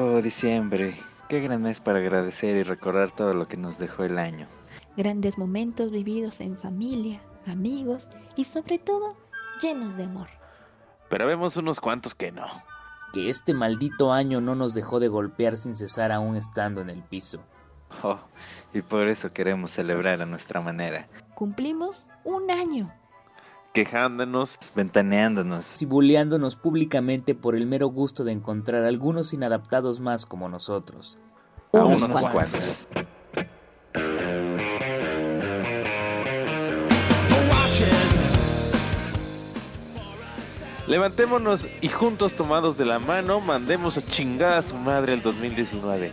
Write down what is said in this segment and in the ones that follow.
Oh, diciembre. Qué gran mes para agradecer y recordar todo lo que nos dejó el año. Grandes momentos vividos en familia, amigos y sobre todo llenos de amor. Pero vemos unos cuantos que no. Que este maldito año no nos dejó de golpear sin cesar aún estando en el piso. Oh, y por eso queremos celebrar a nuestra manera. Cumplimos un año. Quejándonos, Ventaneándonos. Cibuleándonos públicamente por el mero gusto de encontrar algunos inadaptados más como nosotros. a Unos unos cuantos. cuantos. levantémonos y juntos tomados de la mano mandemos a chingar a su madre el 2019.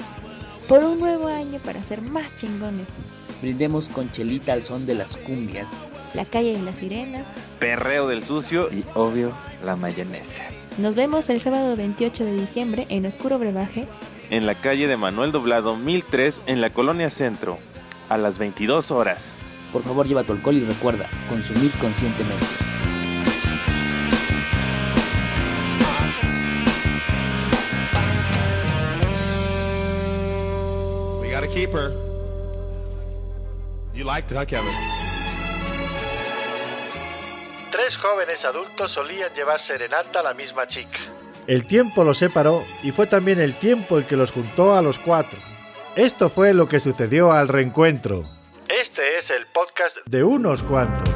Por un nuevo año para ser más chingones. Brindemos con chelita al son de las cumbias. La calle de las sirenas. Perreo del sucio y Y obvio, la mayonesa. Nos vemos el sábado 28 de diciembre en Oscuro Brebaje. en la calle de Manuel Doblado 1003 en la colonia Centro a las 22 horas. Por favor, lleva tu alcohol y recuerda, consumir conscientemente. We got a keeper. You liked it, huh, Kevin? Tres jóvenes adultos solían llevar serenata a la misma chica. El tiempo los separó y fue también el tiempo el que los juntó a los cuatro. Esto fue lo que sucedió al reencuentro Este es el podcast de unos cuantos.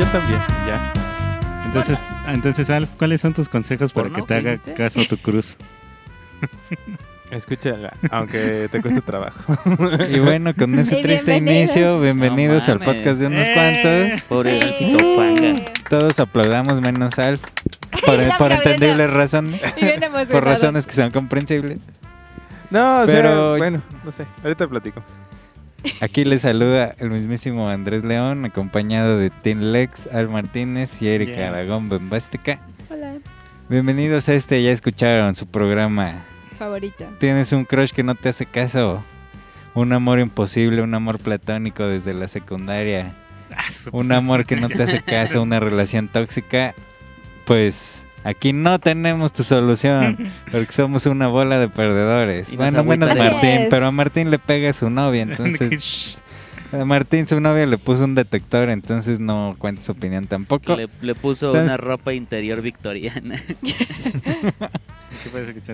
Yo también, ya. Entonces, entonces Alf, ¿cuáles son tus consejos para que te haga ¿Dijiste? caso tu cruz? Escúchala, aunque te cueste trabajo. Y bueno, con ese Y triste bienvenidos. inicio, bienvenidos No al podcast de unos Eh. cuantos. Pobre Eh. Alfito Panga. Todos aplaudamos menos Alf. Por, por entendibles razones. Por razones que son comprensibles. No, o Pero- sea, bueno, no sé, ahorita platico. Aquí les saluda el mismísimo Andrés León, acompañado de Tim Lex, Al Martínez y Erika Yeah. Aragón Bombástica. Hola, Bienvenidos a este, ya escucharon su programa. favorita. Tienes un crush que no te hace caso. Un amor imposible, un amor platónico desde la secundaria. Ah, un amor que no te hace caso, una relación tóxica, pues aquí no tenemos tu solución, porque somos una bola de perdedores. Y Bueno, menos Martín, pero a Martín le pega a su novia, entonces a Martín su novia le puso un detector, entonces no cuenta su opinión tampoco. Le, le puso Entonces- una ropa interior victoriana. ¿Qué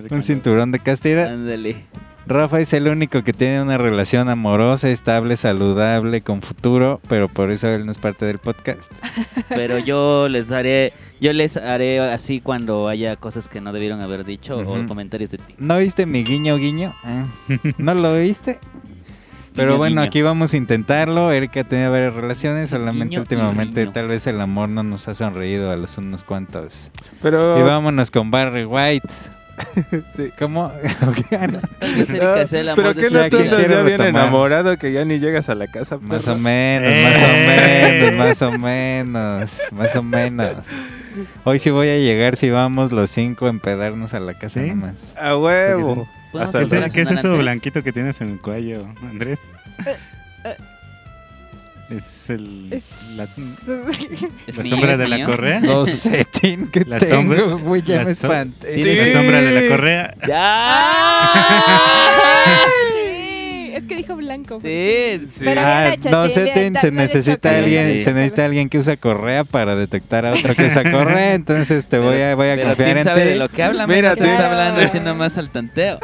Un cinturón de castidad. Ándale. Rafa es el único que tiene una relación amorosa, estable, saludable, con futuro, pero por eso él no es parte del podcast. Pero yo les haré, yo les haré así cuando haya cosas que no debieron haber dicho o Ujú. comentarios de ti. ¿No viste mi guiño guiño? Ah, ¿No lo viste? Pero Guiño, bueno, guiño. aquí vamos a intentarlo. Erika tiene varias relaciones, solamente Guiño últimamente guiño. tal vez el amor no nos ha sonreído a los unos cuantos. Pero Y vámonos con Barry White. Sí. ¿Cómo? Ah, pero que no quiero ya bien enamorado que ya ni llegas a la casa. Más perro. o menos, Eh. más o menos, más o menos, más o menos. Hoy sí voy a llegar si vamos los cinco a empedarnos a la casa ¿Sí? nomás. A huevo. ¿Qué es, eso antes. blanquito que tienes en el cuello, Andrés? Es el, la, ¿Es la mío, sombra es de la mío? correa. No sé, Tin, que La tengo, sombra- güey, ya la me so- espanté. Tienes La sombra de la correa. ¡Ya! Que dijo blanco. Sí, Sí. Pero Ah, bien hecho, no bien, se no le necesita alguien, sí. se necesita alguien que usa correa para detectar a otro que usa correa, entonces te voy a, voy a Pero confiar Tim en sabe ti. de lo que habla, Mira, mira, te está hablando haciendo más al tanteo.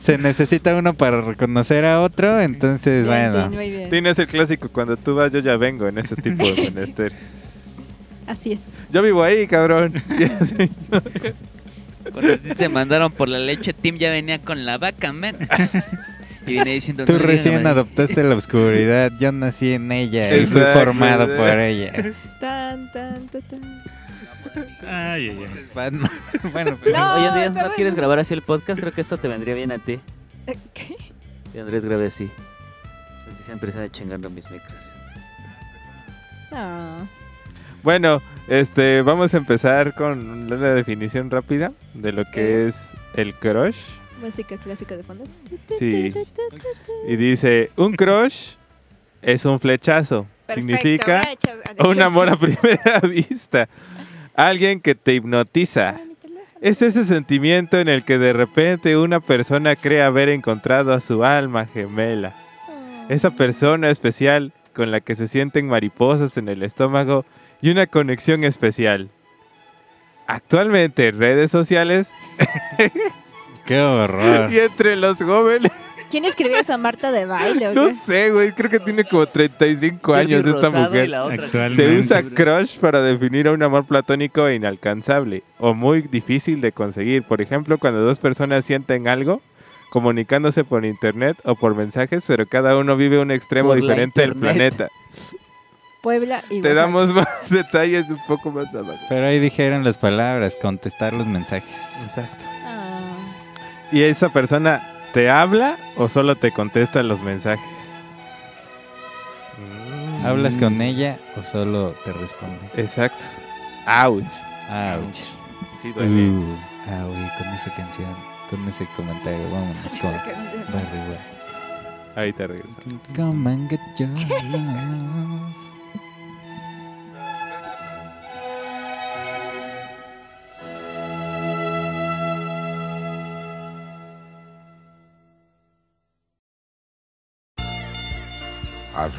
Se necesita uno para reconocer a otro, entonces Bien, bueno. Muy bien. Tienes el clásico, cuando tú vas yo ya vengo en ese tipo de menesteres. Así es. Yo vivo ahí, cabrón. Así. Cuando te mandaron por la leche, Tim ya venía con la vaca, men. Y viene diciendo... Tú "No le digan a recién nadie". adoptaste la oscuridad, yo nací en ella y fui formado por ella. Tan, tan, tan, tan. Ay, ay, ay. Batman. bueno, pues, No, Oye, Andrés, ¿no quieres grabar así el podcast? Creo que esto te vendría bien a ti. ¿Qué? Que Andrés grabe así. Porque siempre sabe chingando mis micros. No. Bueno, Este, vamos a empezar con una definición rápida de lo que es el crush. Música clásica de fondo. Sí. Y dice, un crush es un flechazo. Significa un amor a primera vista. Alguien que te hipnotiza. Es ese sentimiento en el que de repente una persona cree haber encontrado a su alma gemela. Esa persona especial con la que se sienten mariposas en el estómago y una conexión especial. Actualmente en redes sociales Qué horror. y entre los jóvenes, ¿Quién escribió esa Marta de baile? no sé, güey, creo que tiene como 35 años esta mujer. Se usa crush para definir a un amor platónico e inalcanzable o muy difícil de conseguir. Por ejemplo, cuando dos personas sienten algo, comunicándose por internet o por mensajes, pero cada uno vive un extremo Por diferente del planeta. Puebla y Te damos más detalles un poco más abajo. Pero ahí dijeron las palabras, contestar los mensajes. Exacto. ¿Y esa persona te habla o solo te contesta los mensajes? Mm. ¿Hablas con ella o solo te responde? Exacto. Ouch. Ouch. Sí, duele. Uh, ah, uy, con esa canción, con ese comentario, vámonos con Barry White. Ahorita regresamos. Come and get your love.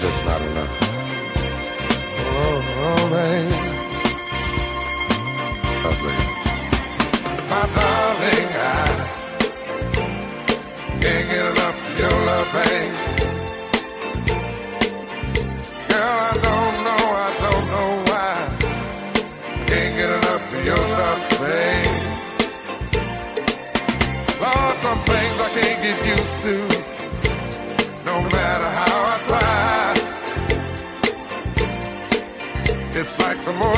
It's just not enough. Oh, oh baby. Oh, baby. My darling, I can't get enough of your love, babe. Girl, I don't know, I don't know why. I can't get enough of your love, babe.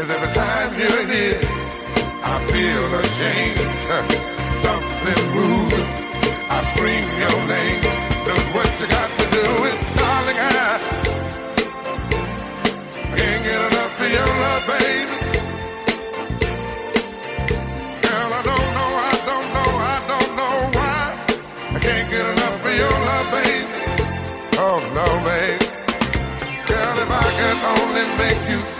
is every time you're here, I feel a change. Something moving. I scream your name. Look what you got to do is, darling, I can't get enough of your love, baby. Girl, I don't know, I don't know, I don't know why. I can't get enough of your love, baby. Oh no, babe. Girl, if I could only make you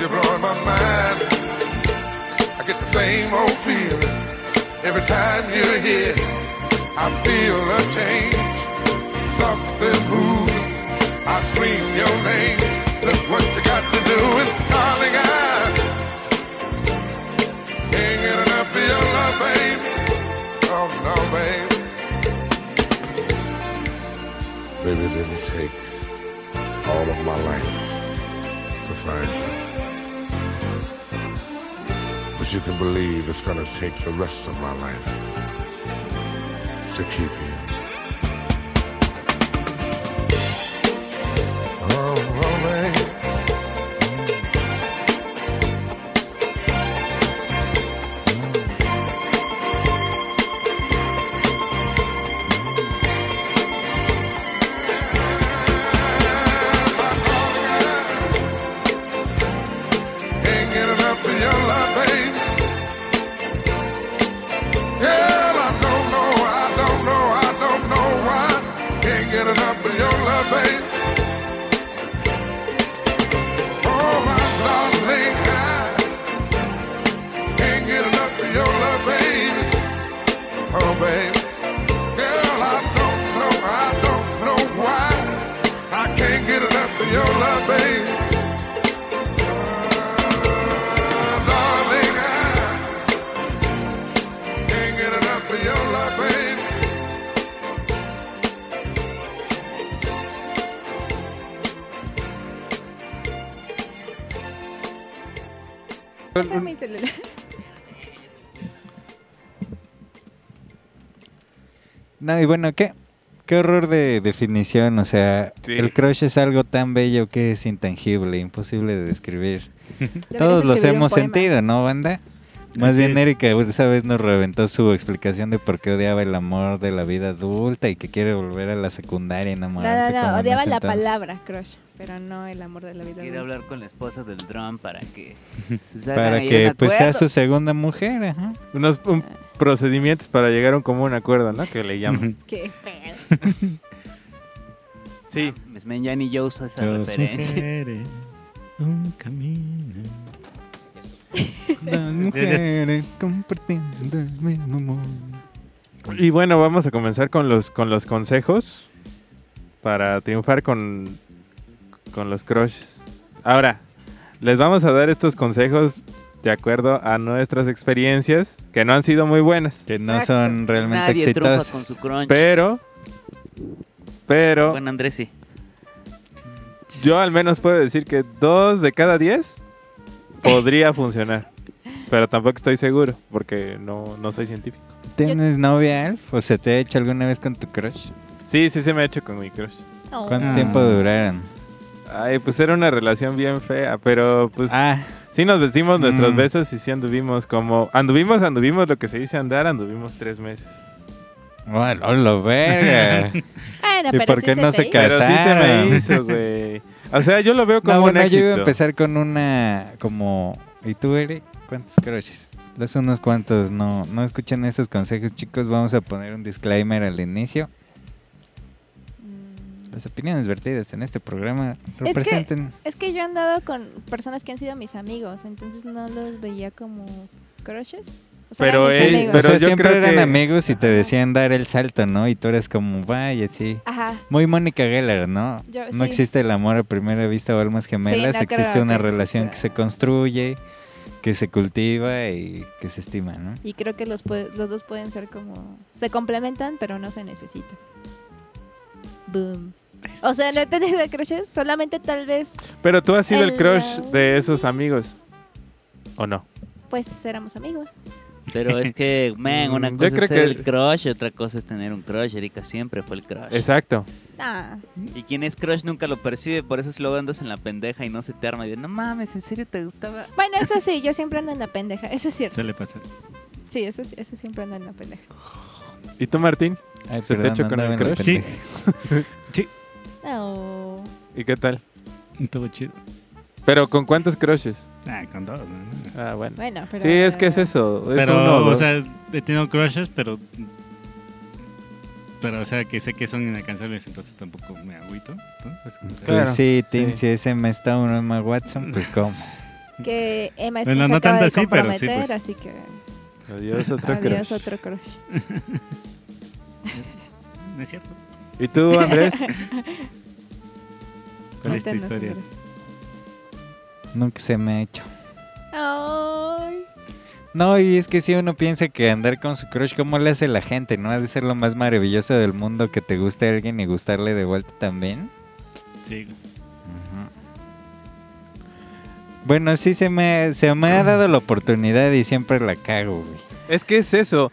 You're blowing my mind. I get the same old feeling every time you're here. I feel a change, something moving. I scream your name. Look what you got to do, and darling, I can't get enough of your love, baby. Oh no, baby. Baby, didn't take all of my life to find you. You can believe it's gonna take the rest of my life to keep you. Pasa mi celular. No, y bueno, ¿qué? Qué horror de definición, o sea, Sí. el crush es algo tan bello que es intangible, imposible de describir. Todos los hemos sentido, ¿no, banda? Más bien. Erika esa vez nos reventó su explicación de por qué odiaba el amor de la vida adulta y que quiere volver a la secundaria No, enamorarse no, no, en odiaba la entonces. palabra crush, pero no el amor de la vida. Quiere hablar con la esposa del drum para que pues, Para que pues sea su segunda mujer, ajá. Unos un- procedimientos para llegar a un común acuerdo, ¿no? Que le llaman. Qué pedo. Sí. Miss Men ni yo uso esa Dos referencia. mujeres, un camino. Dos mujeres compartiendo el mismo amor. Y bueno, vamos a comenzar con los, con los consejos para triunfar con, con los crushes. Ahora, les vamos a dar estos consejos de acuerdo a nuestras experiencias, que no han sido muy buenas. Que no Exacto. son realmente Nadie exitosas. con su crunch. Pero, pero, Bueno, Andrés sí. yo al menos puedo decir que dos de cada diez podría funcionar. Pero tampoco estoy seguro, porque no, no soy científico. ¿Tienes novia, Alf? ¿O se te ha hecho alguna vez con tu crush? Sí, sí se me ha hecho con mi crush. Oh. ¿Cuánto Ah. tiempo duraron? Ay, pues era una relación bien fea, pero pues Ah, sí nos vestimos nuestros Mm. besos y sí anduvimos como... Anduvimos, anduvimos, lo que se dice andar, anduvimos tres meses. bueno, lo verga. Bueno, ¿Y pero por sí qué se no se hizo. Pero sí se Casaron. me hizo, güey. O sea, yo lo veo como no, un bueno, yo iba a empezar con una como... ¿Y tú, Eric? ¿Cuántos crushes? Los unos cuantos. No, no escuchen estos consejos, chicos. Vamos a poner un disclaimer al inicio. Las opiniones vertidas en este programa que- representen... Es que yo he andado con personas que han sido mis amigos, entonces no los veía como crushes. O sea, Pero él- pero o sea, yo siempre creo eran que- amigos y te decían dar el salto, ¿no? Y tú eres como, vaya, sí. Ajá. Muy Mónica Geller, ¿no? Yo- no sí. existe el amor a primera vista o almas gemelas, no existe una que relación que se construye, que se cultiva y que se estima, ¿no? Y creo que los, los dos pueden ser como... Se complementan, pero no se necesitan. Boom. O sea, no he tenido crushes, solamente tal vez, Pero tú has sido el El- crush de esos amigos. ¿O no? pues, éramos amigos. Pero es que, man, una Mm, cosa es ser que- el crush y otra cosa es tener un crush. Erika siempre fue el crush. Exacto. Ah, Y quien es crush nunca lo percibe, por eso si luego andas en la pendeja y no se te arma y de, no mames, ¿en serio te gustaba? bueno, eso sí, yo siempre ando en la pendeja, eso es cierto. Suele pasar. Sí, eso, sí- eso siempre ando en la pendeja. ¿Y tú, Martín? Ay, ¿Se te perdón, echó con el crush? Sí. pendeja. No. ¿Y qué tal? Todo chido. ¿Pero con cuántos crushes? Ah, con dos. ¿no? Ah, bueno. Bueno, pero... Sí, es que es eso. Es Pero, uno o dos. sea, he tenido crushes, pero. Pero, o sea, que sé que son inalcanzables, entonces tampoco me agüito. ¿no? O sea, Claro, sí, sí. Tim, si es Emma Stone o Emma Watson, pues cómo. Que Emma Bueno, Stone se no acaba tanto de así, pero sí, comprometer, pues. así que... Adiós, otro Adiós, crush. otro crush. ¿No es cierto? ¿Y tú, Andrés? ¿Cuál es tu historia? Andrés. Nunca se me ha hecho. Ay. No, y es que si uno piensa que andar con su crush, ¿cómo le hace la gente? ¿No? Ha de ser lo más maravilloso del mundo que te guste a alguien y gustarle de vuelta también. Sí. Bueno, sí se me, se me ha dado la oportunidad y siempre la cago, güey. Es que es eso.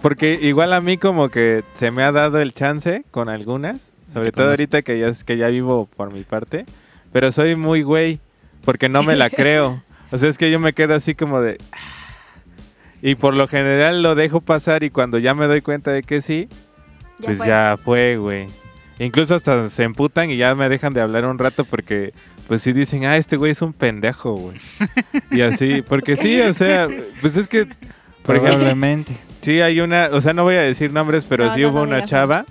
Porque igual a mí como que se me ha dado el chance con algunas. Sobre todo ahorita que ya, es- que ya vivo por mi parte. Pero soy muy güey. Porque no me la creo. O sea, es que yo me quedo así como de... "Ah". Y por lo general lo dejo pasar y cuando ya me doy cuenta de que sí, Ya pues fue. ya fue, güey. Incluso hasta se emputan y ya me dejan de hablar un rato porque, pues sí dicen, ah, este güey es un pendejo, güey. y así, porque sí, o sea, pues es que, por ejemplo, Probablemente. sí hay una, o sea, no voy a decir nombres, pero No, sí no, hubo no una chava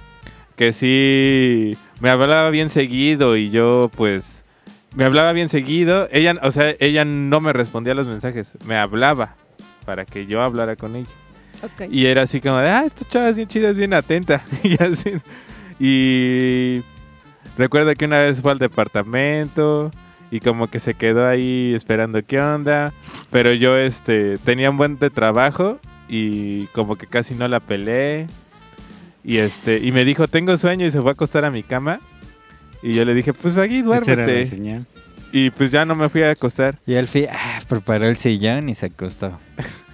que sí me hablaba bien seguido y yo, pues, me hablaba bien seguido. Ella, o sea, ella no me respondía a los mensajes, me hablaba para que yo hablara con ella. Y era así como de, ah, esta chava es bien chida, es bien atenta. y así. Y recuerdo que una vez fue al departamento y como que se quedó ahí esperando qué onda. Pero yo este tenía un buen de trabajo y como que casi no la pelé. Y este, y me dijo, tengo sueño y se fue a acostar a mi cama. Y yo le dije, pues aquí duérmete. y pues ya no me fui a acostar. Y Alfie ah, preparó el sillón y se acostó.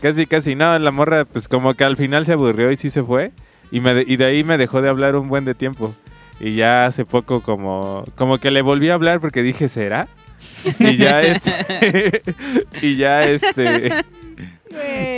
Casi, casi. No, la morra, pues como que al final se aburrió y sí se fue. Y, me de, y de ahí me dejó de hablar un buen de tiempo. Y ya hace poco como, como que le volví a hablar porque dije, ¿será? Y ya este... y ya este...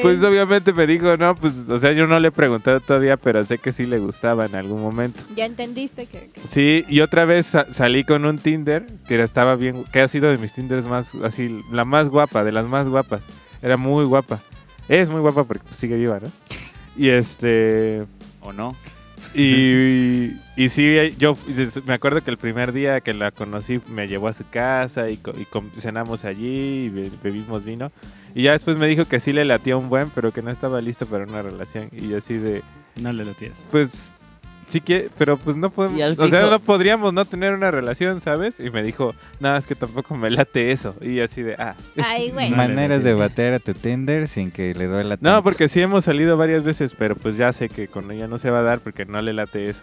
Pues obviamente me dijo, no, pues, o sea, yo no le he preguntado todavía, pero sé que sí le gustaba en algún momento. Ya entendiste que... que- Sí, y otra vez sa- salí con un Tinder que era- estaba bien, que ha sido de mis Tinders más, así, la más guapa, de las más guapas. Era muy guapa. Es muy guapa porque sigue viva, ¿no? Y este... ¿O no? Y, y sí, yo me acuerdo que el primer día que la conocí me llevó a su casa y, cenamos allí y be- bebimos vino. Y ya después me dijo que sí le latía un buen, pero que no estaba listo para una relación. Y yo así de... No le latías. Pues sí que, pero pues no podemos, o sea, no podríamos no tener una relación, ¿sabes? Y me dijo, nada, es que tampoco me late eso. Y así de, ah. Ay, güey. No. Maneras de bater a tu Tinder sin que le duela No, tanto. porque sí hemos salido varias veces, pero pues ya sé que con ella no se va a dar porque no le late eso.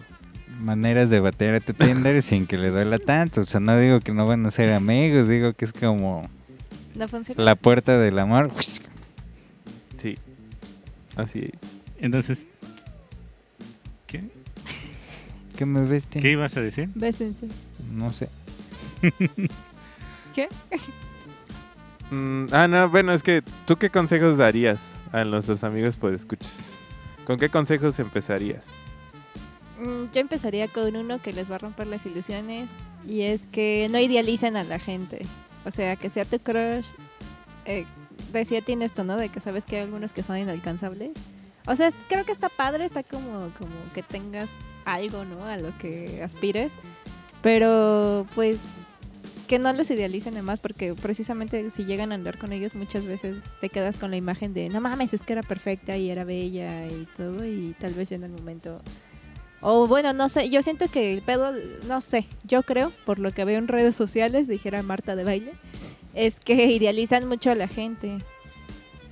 Maneras de bater a tu Tinder sin que le duela tanto. O sea, no digo que no van a ser amigos, digo que es como No funciona. la puerta del amor. Sí, así es. Entonces, ¿Qué me ves, Tim? ¿Qué ibas a decir? Bésense. No sé. ¿Qué? Mm, ah, no, bueno, es que, ¿tú qué consejos darías a nuestros amigos pues escuchas? ¿Con qué consejos empezarías? Mm, Yo empezaría con uno que les va a romper las ilusiones y es que no idealicen a la gente. O sea, que sea tu crush. Eh, decía tiene esto, ¿no? De que sabes que hay algunos que son inalcanzables. O sea, creo que está padre, está como, como que tengas algo, ¿no? A lo que aspires. Pero pues que no les idealicen además porque precisamente si llegan a andar con ellos muchas veces te quedas con la imagen de no mames, es que era perfecta y era bella y todo y tal vez en el momento o bueno, no sé, yo siento que el pedo, no sé, yo creo, por lo que veo en redes sociales, dijera Marta de baile, es que idealizan mucho a la gente.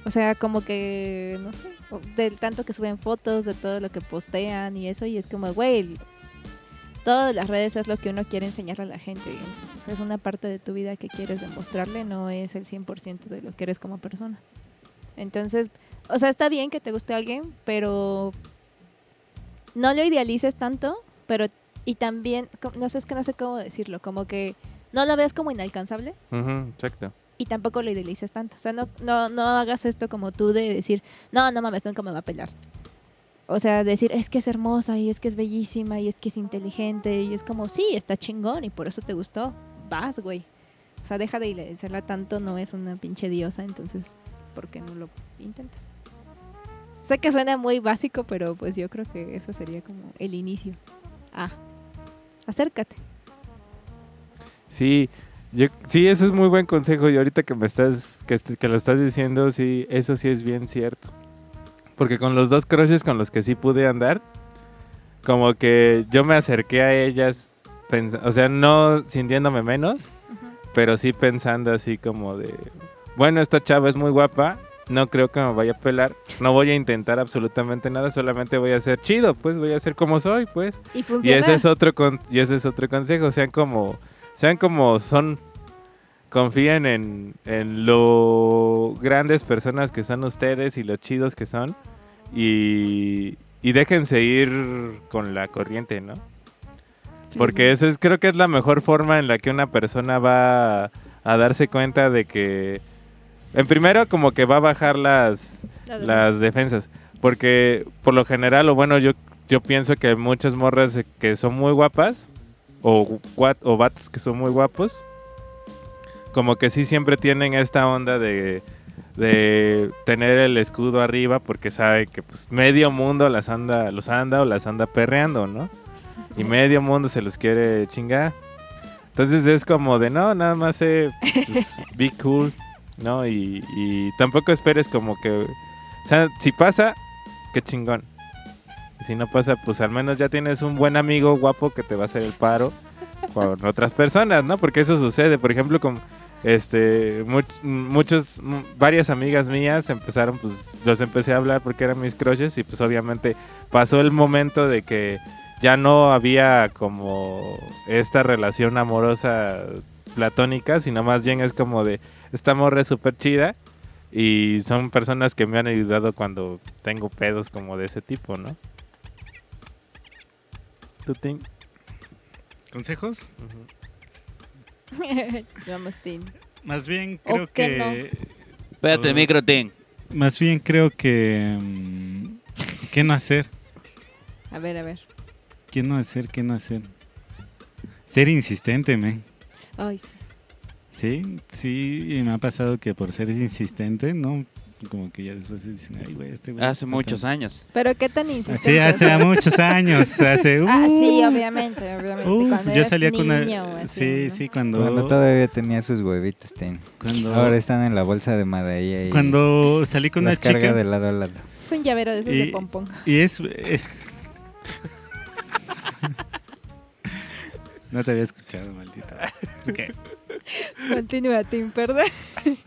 O sea, como que, no sé, del tanto que suben fotos, de todo lo que postean y eso, y es como, güey, todas las redes es lo que uno quiere enseñarle a la gente. Sea, es una parte de tu vida que quieres demostrarle, no es el 100% de lo que eres como persona. Entonces, o sea, está bien que te guste alguien, pero no lo idealices tanto, pero y también, no sé, es que no sé cómo decirlo, como que no lo veas como inalcanzable exacto. Y tampoco lo idealices tanto. O sea, no, no, no hagas esto como tú de decir, no, no mames, nunca me va a pelar. O sea, decir, es que es hermosa y es que es bellísima y es que es inteligente y es como, sí, está chingón y por eso te gustó. Vas, güey. O sea, deja de idealizarla tanto, no es una pinche diosa, entonces, ¿por qué no lo intentas? Sé que suena muy básico, pero pues yo creo que eso sería como el inicio. Ah, acércate. Sí, yo, sí, ese es muy buen consejo y ahorita que me estás, que, que lo estás diciendo, sí, eso sí es bien cierto. Porque con los dos crushes con los que sí pude andar, como que yo me acerqué a ellas, o sea, no sintiéndome menos, pero sí pensando así como de, bueno, esta chava es muy guapa, no creo que me vaya a pelar, no voy a intentar absolutamente nada, solamente voy a ser chido, pues voy a ser como soy, pues. Y Y funciona. ese es otro con- y ese es otro consejo, sean como sean como son confíen en, en lo grandes personas que son ustedes y lo chidos que son y, y déjense ir con la corriente, ¿no? Porque eso es, creo que es la mejor forma en la que una persona va a, a darse cuenta de que, en primero, como que va a bajar las, La las defensas. Porque por lo general, o bueno, yo, yo pienso que hay muchas morras que son muy guapas, o, o vatos que son muy guapos, como que sí siempre tienen esta onda de, de tener el escudo arriba porque saben que pues medio mundo las anda, los anda o las anda perreando, ¿no? Y medio mundo se los quiere chingar. Entonces es como de no, nada más sé, pues, be cool, ¿no? Y, y tampoco esperes como que, o sea, si pasa, qué chingón. Si no pasa, pues al menos ya tienes un buen amigo guapo que te va a hacer el paro con otras personas, ¿no? Porque eso sucede, por ejemplo, con este much- muchos varias amigas mías empezaron pues los empecé a hablar porque eran mis crushes y pues obviamente pasó el momento de que ya no había como esta relación amorosa platónicas, sino más bien es como de, esta morra es súper chida y son personas que me han ayudado cuando tengo pedos como de ese tipo, ¿no? ¿Tú, Tim? ¿Consejos? Vamos, Tim. Más bien ¿O creo qué que... no? Espérate, el micro, Tim. Más bien creo que... ¿Qué no hacer? A ver, a ver. ¿Qué no hacer? ¿Qué no hacer? Ser insistente, men. Ay, sí. Sí, sí, y me ha pasado que por ser insistente, ¿no? Como que ya después dicen, ay, güey, este güey. Hace muchos tan-". años. Pero qué tan insistente. Sí, hace muchos años, hace... Ah, sí, uh, obviamente, obviamente. uh, cuando yo salía con una... así, sí, ¿no? sí, cuando... Cuando todavía tenía sus huevitos, Tim. Cuando, Ahora están en la bolsa de Madaya y cuando salí con una las carga chica... de lado a lado. Es un llavero de esos Y- de pompón. Y es... eh, no te había escuchado, maldito. Ok. Continúa, Tim, perdón.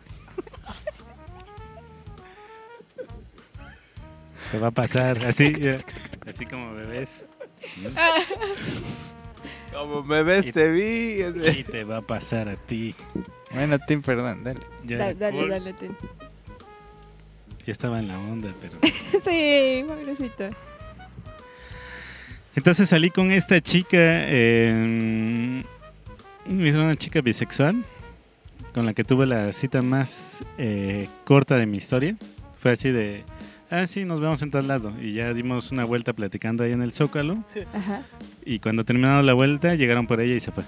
Te va a pasar, así, así como bebés. Como me ves, te vi. Y te va a pasar a ti. Bueno, Tim, perdón, dale. Ya, Da- dale, cool. dale, Tim. Ya estaba en la onda, pero... Sí, pobrecito. Entonces salí con esta chica, eh, era una chica bisexual, con la que tuve la cita más eh, corta de mi historia. Fue así de, ah, sí, nos vemos en tal lado. Y ya dimos una vuelta platicando ahí en el Zócalo. Ajá. Y cuando terminaron la vuelta, llegaron por ella y se fue.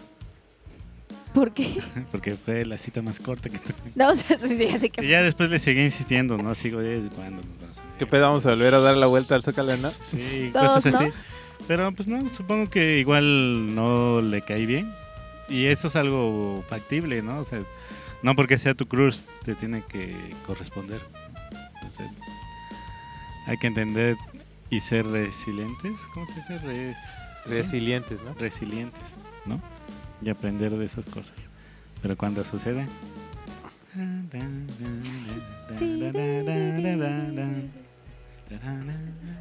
¿Por qué? Porque fue la cita más corta que tuve. No, o sea, sí, sí, así que. Y ya después le seguí insistiendo, ¿no? Sigo desde cuando. ¿Qué pedo? Vamos a volver a dar la vuelta al Zócalo, ¿no? Sí, Todos, cosas así. ¿no? Pero pues no, supongo que igual no le caí bien. Y eso es algo factible, ¿no? O sea, no porque sea tu cruz te tiene que corresponder. O sea, hay que entender y ser resilientes. ¿Cómo se dice? Res- Resilientes, ¿no? Resilientes, ¿no? Y aprender de esas cosas. Pero cuando sucede...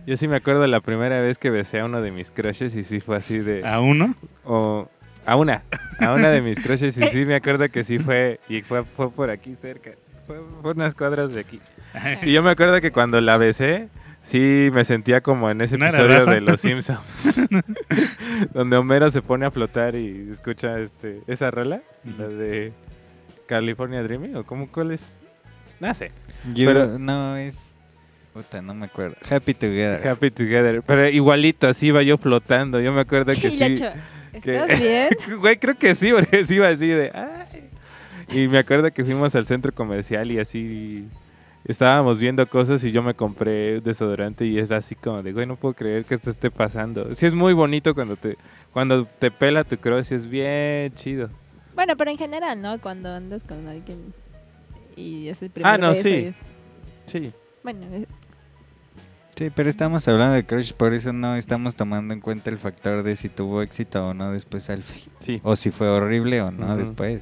Yo sí me acuerdo la primera vez que besé a uno de mis crushes y sí fue así de... ¿A uno? O a una, a una de mis crushes y sí me acuerdo que sí fue, y fue, fue por aquí cerca, fue por unas cuadras de aquí. Y yo me acuerdo que cuando la besé, sí me sentía como en ese ¿No era episodio de Los Simpsons, donde Homero se pone a flotar y escucha este esa rola, la de California Dreaming, o cómo cuál es, no sé. Yo, Pero- no, es... Puta, no me acuerdo. Happy Together. Happy Together, pero igualito, así iba yo flotando, yo me acuerdo que sí. que- ¿Estás bien? Güey, creo que sí, porque sí iba así de... "Ay". Y me acuerdo que fuimos al centro comercial y así estábamos viendo cosas y yo me compré desodorante y es así como de, güey, no puedo creer que esto esté pasando. Sí es muy bonito cuando te cuando te pela tu cross y es bien chido. Bueno, pero en general, ¿no? Cuando andas con alguien y es el primer Ah, no, beso sí. es- Sí. Bueno, es- Sí, pero estamos hablando de crush, por eso no estamos tomando en cuenta el factor de si tuvo éxito o no después Alfie. Sí. O si fue horrible o no después.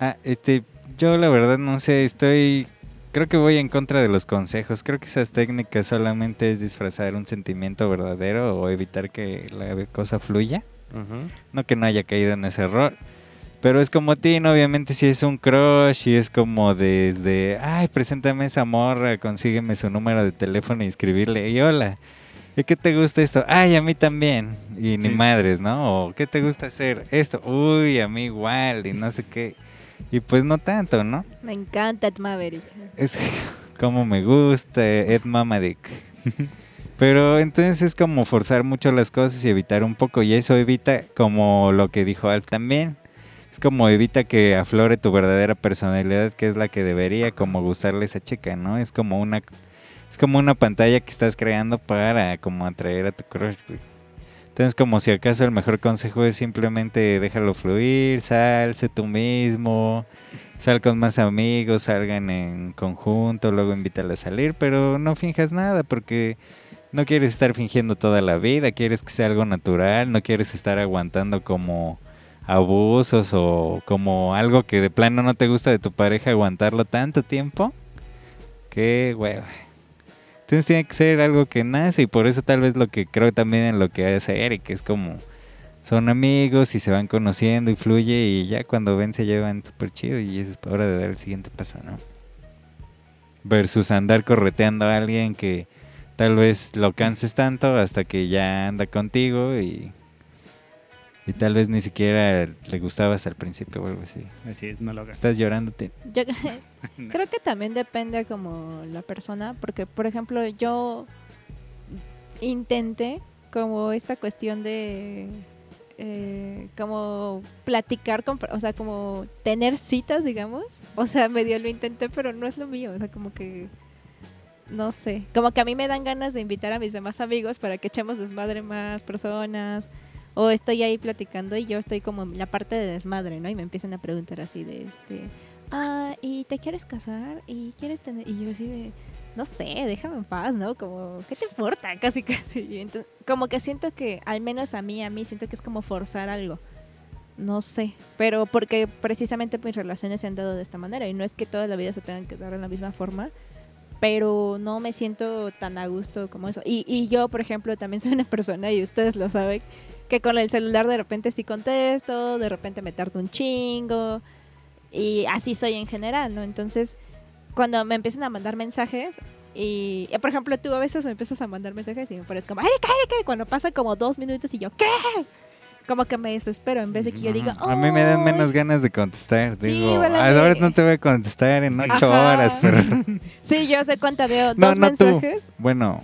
Ah, este, yo la verdad no sé, estoy... Creo que voy en contra de los consejos. Creo que esas técnicas solamente es disfrazar un sentimiento verdadero o evitar que la cosa fluya. No que no haya caído en ese error. Pero es como Tin, obviamente si es un crush y es como desde, ay, preséntame esa morra, consígueme su número de teléfono y escribirle, y hola, ¿y qué te gusta esto? Ay, a mí también. Y ni Sí. madres, ¿no? O ¿qué te gusta hacer? Esto, uy, a mí igual, y no sé qué. Y pues no tanto, ¿no? me encanta Ed Maverick. Es como me gusta Ed Mamadik. Pero entonces es como forzar mucho las cosas y evitar un poco. Y eso evita, como lo que dijo Alf también, es como evita que aflore tu verdadera personalidad, que es la que debería como gustarle a esa chica, ¿no? Es como una es como una pantalla que estás creando para como atraer a tu crush. güey. Entonces como si acaso el mejor consejo es simplemente déjalo fluir, sal, sé tú mismo, sal con más amigos, salgan en conjunto, luego invítala a salir, pero no finjas nada porque no quieres estar fingiendo toda la vida, quieres que sea algo natural, no quieres estar aguantando como abusos o como algo que de plano no te gusta de tu pareja aguantarlo tanto tiempo. Qué hueva. Entonces tiene que ser algo que nace y por eso tal vez lo que creo también en lo que hace Eric es como son amigos y se van conociendo y fluye y ya cuando ven se llevan súper chido y es hora de dar el siguiente paso, ¿no? Versus andar correteando a alguien que tal vez lo canses tanto hasta que ya anda contigo y, y tal vez ni siquiera le gustabas al principio o algo así. Así es, no lo hagas. Estás llorándote. Yo creo que también depende como la persona, porque por ejemplo yo intenté como esta cuestión de eh, como platicar con, o sea, como tener citas, digamos. O sea, medio lo intenté, pero no es lo mío, o sea, como que no sé, como que a mí me dan ganas de invitar a mis demás amigos para que echemos desmadre más personas. O estoy ahí platicando y yo estoy como en la parte de desmadre, ¿no? Y me empiezan a preguntar así de este, ah, ¿y te quieres casar? ¿Y quieres tener? Y yo así de, no sé, déjame en paz, ¿no? Como, ¿qué te importa? Casi, casi. Entonces, como que siento que, al menos a mí, a mí, siento que es como forzar algo. No sé, pero porque precisamente mis relaciones se han dado de esta manera y no es que toda la vida se tengan que dar de la misma forma, pero no me siento tan a gusto como eso. Y, yo, por ejemplo, también soy una persona, y ustedes lo saben, que con el celular de repente sí contesto, de repente me tardo un chingo, y así soy en general, ¿no? Entonces, cuando me empiezan a mandar mensajes, y por ejemplo, tú a veces me empiezas a mandar mensajes y me pones como, ¡ay, Erika! Cuando pasa como dos minutos y yo, ¿qué? Como que me desespero en vez de que yo diga, A mí me dan menos ganas de contestar. Sí, Digo, igual a "Ah, mí. ahora no te voy a contestar en ocho Ajá. horas, pero... Sí, yo sé cuánto veo, No, dos no tú. mensajes. Bueno,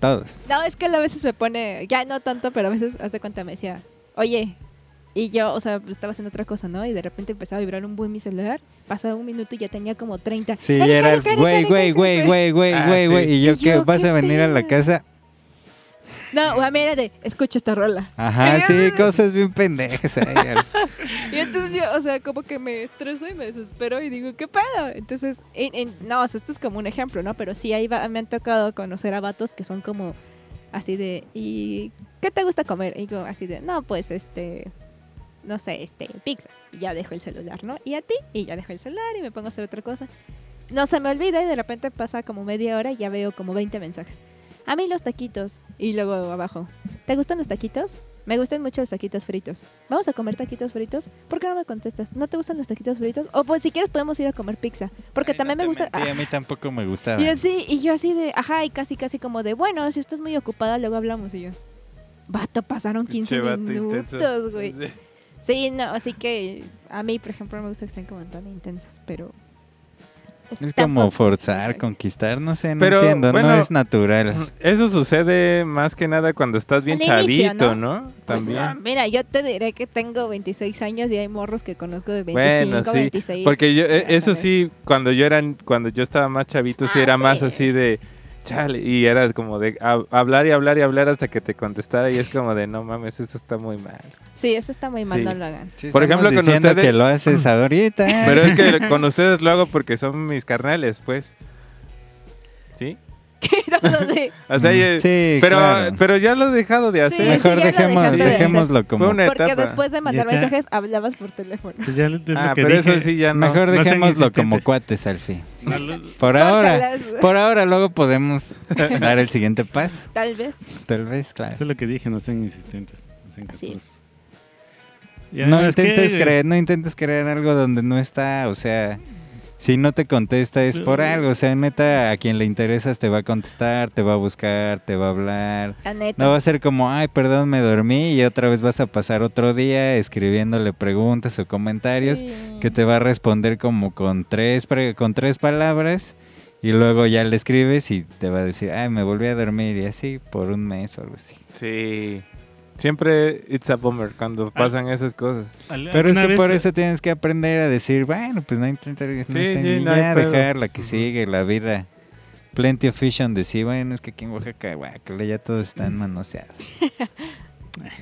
todos. No, es que a veces me pone, ya no tanto, pero a veces hace cuenta me decía, oye, y yo, o sea, estaba haciendo otra cosa, ¿no? Y de repente empezaba a vibrar un buen mi celular, pasaba un minuto y ya tenía como 30. Sí, ya era el güey, güey, güey, güey, güey, Ah, güey, güey. Y yo, ¿qué? ¿Vas ¿qué a venir a la casa? No, a mí era de, escucha esta rola. Ajá, sí, cosas bien pendejas. ahí, Y entonces yo, o sea, como que me estreso y me desespero y digo, ¿qué pedo? Entonces, en- en- no, o sea, esto es como un ejemplo, ¿no? Pero sí, ahí va- me han tocado conocer a vatos que son como así de, ¿y qué te gusta comer? Y digo, así de, no, pues este, no sé, este, pizza. Y ya dejo el celular, ¿no? Y a ti, y ya dejo el celular y me pongo a hacer otra cosa. No se me olvida y de repente pasa como media hora y ya veo como 20 mensajes. A mí los taquitos. Y luego abajo, ¿te gustan los taquitos? Me gustan mucho los taquitos fritos. ¿Vamos a comer taquitos fritos? ¿Por qué no me contestas? ¿No te gustan los taquitos fritos? O pues si quieres podemos ir a comer pizza. Porque Ay, también no me gusta... mentí, a mí tampoco me gustaba. Y así, y yo así de, ajá, y casi, casi como de, bueno, si estás muy ocupada, luego hablamos. Y yo, vato, pasaron 15 Pinche vato intenso. minutos, güey. Sí. No, así que a mí, por ejemplo, me gusta que estén como tan intensas, pero... Es como forzar, conquistar, no sé, no Pero, entiendo, bueno, no es natural. Eso sucede más que nada cuando estás bien Al inicio, chavito, ¿no? ¿no? Pues, También. no, mira, yo te diré que tengo 26 años y hay morros que conozco de 25, Bueno, sí, 26. porque yo, eh, eso sabes. sí, cuando yo era, cuando yo estaba más chavito, sí Ah, era más sí. así de, chale, y era como de a- hablar y hablar y hablar hasta que te contestara y es como de, no mames, eso está muy mal. Sí, eso está muy mal, Sí. no lo hagan. Sí, Por ejemplo, con ustedes- que lo haces ahorita. Pero es que con ustedes lo hago porque son mis carnales, pues. ¿Sí? No, no, sí. O sea, yo- sí, pero, claro. pero ya lo he dejado de hacer. Sí, Mejor dejemos, de hacer. dejémoslo como... Fue una Porque etapa. después de mandar mensajes hablabas por teléfono. Pues ya es lo Ah, que pero dije. eso sí ya no. Mejor no dejémoslo como cuates al fin. No lo- Por ahora, por ahora luego podemos dar el siguiente paso. Tal vez. Tal vez, claro. Eso es lo que dije, no sean insistentes. No sean que- intentes creer, no intentes creer algo donde no está, o sea, si no te contesta es por algo, o sea, neta, a quien le interesas te va a contestar, te va a buscar, te va a hablar. La neta. No va a ser como, ay, perdón, me dormí y otra vez vas a pasar otro día escribiéndole preguntas o comentarios Sí. que te va a responder como con tres, pre- con tres palabras y luego ya le escribes y te va a decir, ay, me volví a dormir y así por un mes o algo así. Sí. Siempre it's a bummer cuando pasan esas cosas. Al- Pero es que por eso tienes que aprender a decir, bueno, pues no intentar, no Sí, está- sí, no ya dejar la que sigue, la vida. Plenty of fish on the sea. Bueno, es que aquí en Oaxaca, guácala, ya todos están manoseados.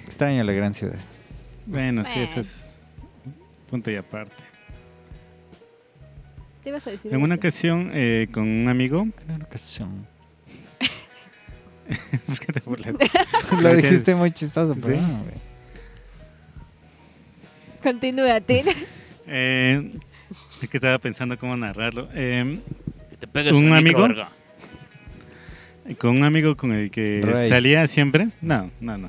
Extraño la gran ciudad. Bueno, sí, eso es punto y aparte. ¿Te ibas a decir En una ocasión eh, con un amigo, En una ocasión. ¿por qué te burlas? Lo dijiste muy chistoso, pero Sí. no, güey. Continúa, Tin. Eh, es que estaba pensando cómo narrarlo. Eh, Que te pegues ¿Un amigo? micro, con un amigo con el que Ray. salía siempre. No, no, no.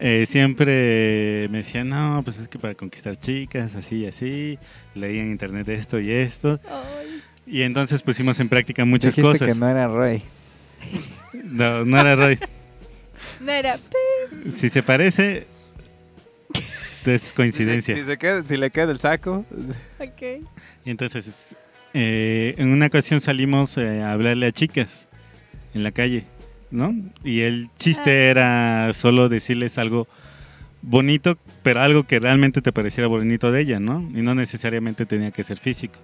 eh, siempre me decía, no, pues es que para conquistar chicas, así y así, leí en internet esto y esto. Ay, Y entonces pusimos en práctica muchas Dijiste cosas. que no era Roy. No, no era Roy. no era. Si se parece, es coincidencia. Si, se queda, si le queda el saco. Ok. Y entonces, eh, en una ocasión salimos eh, a hablarle a chicas en la calle, ¿no? Y el chiste Ah. era solo decirles algo bonito, pero algo que realmente te pareciera bonito de ella, ¿no? Y no necesariamente tenía que ser físico.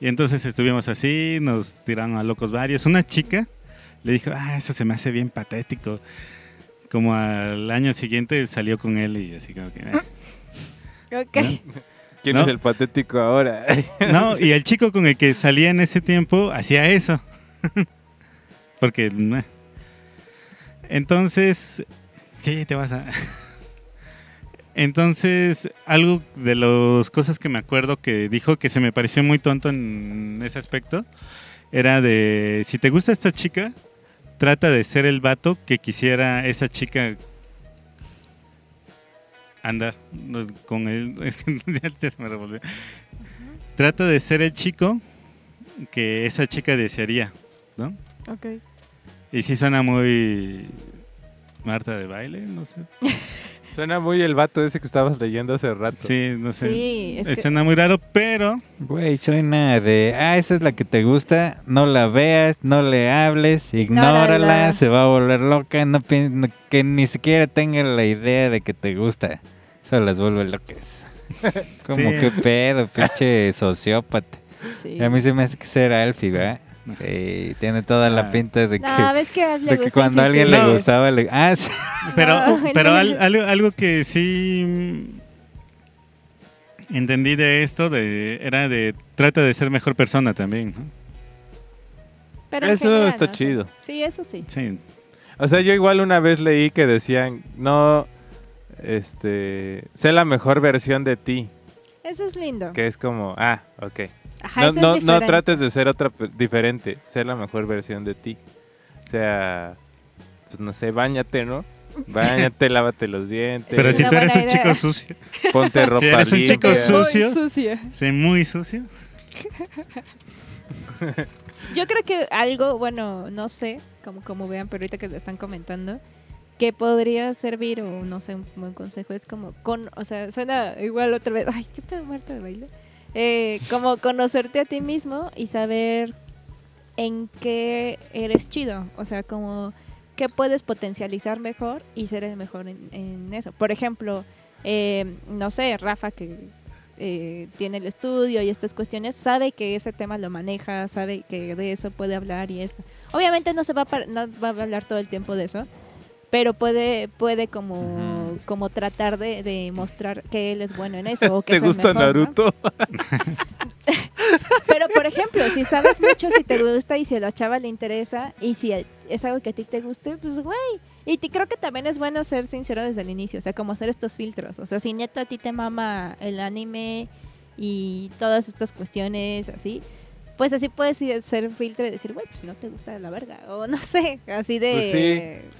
Y entonces estuvimos así, nos tiraron a locos varios. Una chica le dijo, ah, eso se me hace bien patético. Como al año siguiente salió con él y así como que... "Eh". Ok. ¿Quién No. es el patético ahora? No, y el chico con el que salía en ese tiempo hacía eso. Porque. Entonces. Sí, te vas a. Entonces, algo de las cosas que me acuerdo que dijo que se me pareció muy tonto en ese aspecto era de: si te gusta esta chica, trata de ser el vato que quisiera esa chica andar con él. Es que ya se me revolvió. Trata de ser el chico que esa chica desearía, ¿no? Ok. Y sí suena muy Marta de baile, no sé. Suena muy el vato ese que estabas leyendo hace rato. Sí, no sé. Sí, es que- Suena muy raro, pero Güey, suena de, ah, esa es la que te gusta, no la veas, no le hables, ignórala, se va a volver loca, no- que ni siquiera tenga la idea de que te gusta. Eso las vuelve locas. Como Sí. que pedo, pinche sociópata. Sí. A mí se me hace que ser Alfie, ¿verdad? Sí, tiene toda la Ah. pinta de que, No, ves que a él le de que gusta cuando a alguien le No. gustaba, le... Ah, sí. Pero, No, pero al- algo, algo que sí entendí de esto de, era de trata de ser mejor persona también, ¿no? Pero en Eso general, está ¿no? chido. Sí, eso sí. Sí. O sea, yo igual una vez leí que decían, no, este, sé la mejor versión de ti, Eso es lindo. que es como, ah, ok. Ajá, No, eso no, es no trates de ser otra diferente, ser la mejor versión de ti. O sea, pues no sé, bañate, ¿no? Bañate, lávate los dientes, Pero si tú eres un chico sucio, ponte ropa eres un chico sucio. Muy sucia. sé muy sucio. Yo creo que algo, bueno, no sé, como, como vean, pero ahorita que lo están comentando, que podría servir, o no sé, un buen consejo, es como, con, o sea, suena igual otra vez, ay, qué pedo Marta de baile, Eh, como conocerte a ti mismo y saber en qué eres chido, o sea, como qué puedes potencializar mejor y ser el mejor en, eso. Por ejemplo, eh, no sé, Rafa que eh, tiene el estudio y estas cuestiones, sabe que ese tema lo maneja, sabe que de eso puede hablar y esto. Obviamente no se va a, no va a hablar todo el tiempo de eso, pero puede puede como, como tratar de, de mostrar que él es bueno en eso. O que ¿Te es gusta mejor, ¿no? Naruto? Pero, por ejemplo, si sabes mucho, si te gusta y si a la chava le interesa y si es algo que a ti te guste, pues güey. Y te- creo que también es bueno ser sincero desde el inicio, o sea, como hacer estos filtros. O sea, si neta a ti te mama el anime y todas estas cuestiones así, pues así puedes ser filtro y decir, güey, pues no te gusta la verga. O no sé, así de... Pues sí.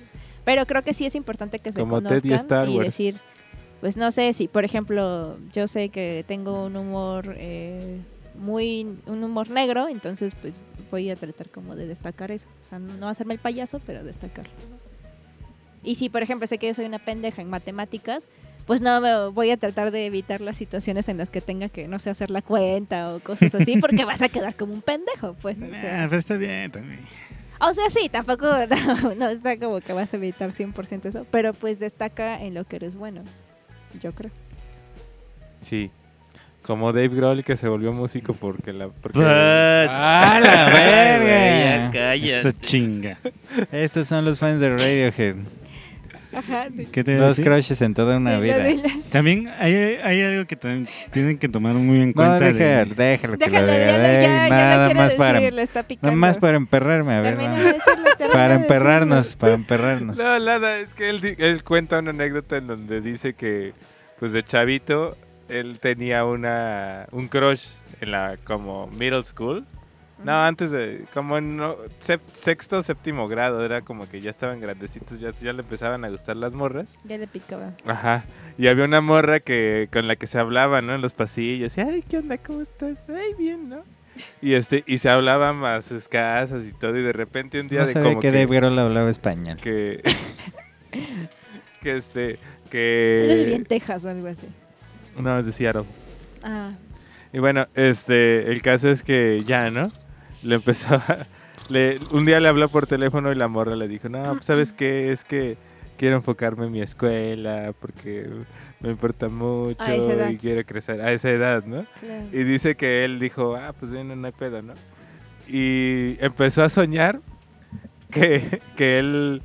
Pero creo que sí es importante que se Como conozcan y decir, pues no sé si, por ejemplo, yo sé que tengo un humor eh, muy, un humor negro, entonces pues voy a tratar como de destacar eso. O sea, no hacerme el payaso, pero destacarlo. ¿no? Y si, por ejemplo, sé que yo soy una pendeja en matemáticas, pues no me- voy a tratar de evitar las situaciones en las que tenga que, no sé, hacer la cuenta o cosas así, porque vas a quedar como un pendejo, pues. O Nah, sea, pero está bien también. O sea, sí, tampoco no, no está como que vas a evitar 100% eso, pero pues destaca en lo que eres bueno, yo creo. Sí. Como Dave Grohl que se volvió músico porque la... Porque... ¡Ah, la verga! Ya cállate. Eso chinga. Estos son los fans de Radiohead. Ajá. ¿Qué te Dos decir? crushes en toda una vida. También hay, hay algo que también tienen que tomar muy en No, cuenta. de- déjalo, déjalo que lo Déjalo, diga. ya, lo- ya, ya nada más para, decir, está nada más para emperrarme, a ver. Termina no. de decirlo, termina Para emperrarnos, para emperrarnos. No, nada, es que él, él cuenta una anécdota en donde dice que, pues de chavito, él tenía una un crush en la como middle school No, antes de, como en sexto, séptimo grado, era como que ya estaban grandecitos, ya, ya le empezaban a gustar las morras. Ya le picaba. Ajá. Y había una morra que con la que se hablaba, ¿no? En los pasillos. Y, ay, ¿qué onda? ¿Cómo estás? Ay, bien, ¿no? Y este, y se hablaban a sus casas y todo, y de repente un día No de sabía como que que, Dave Grohl hablaba español. que que este Él vivía en que Texas o algo así. no es de Seattle. Ah, Y bueno, este, el caso es que ya, ¿no? Le empezó a- le, un día le habló por teléfono y la morra le dijo, no, pues sabes qué, es que quiero enfocarme en mi escuela porque me importa mucho y quiero crecer a esa edad, ¿no? claro. Y dice que él dijo, ah, pues bueno, no hay pedo, ¿no? Y empezó a soñar que, que él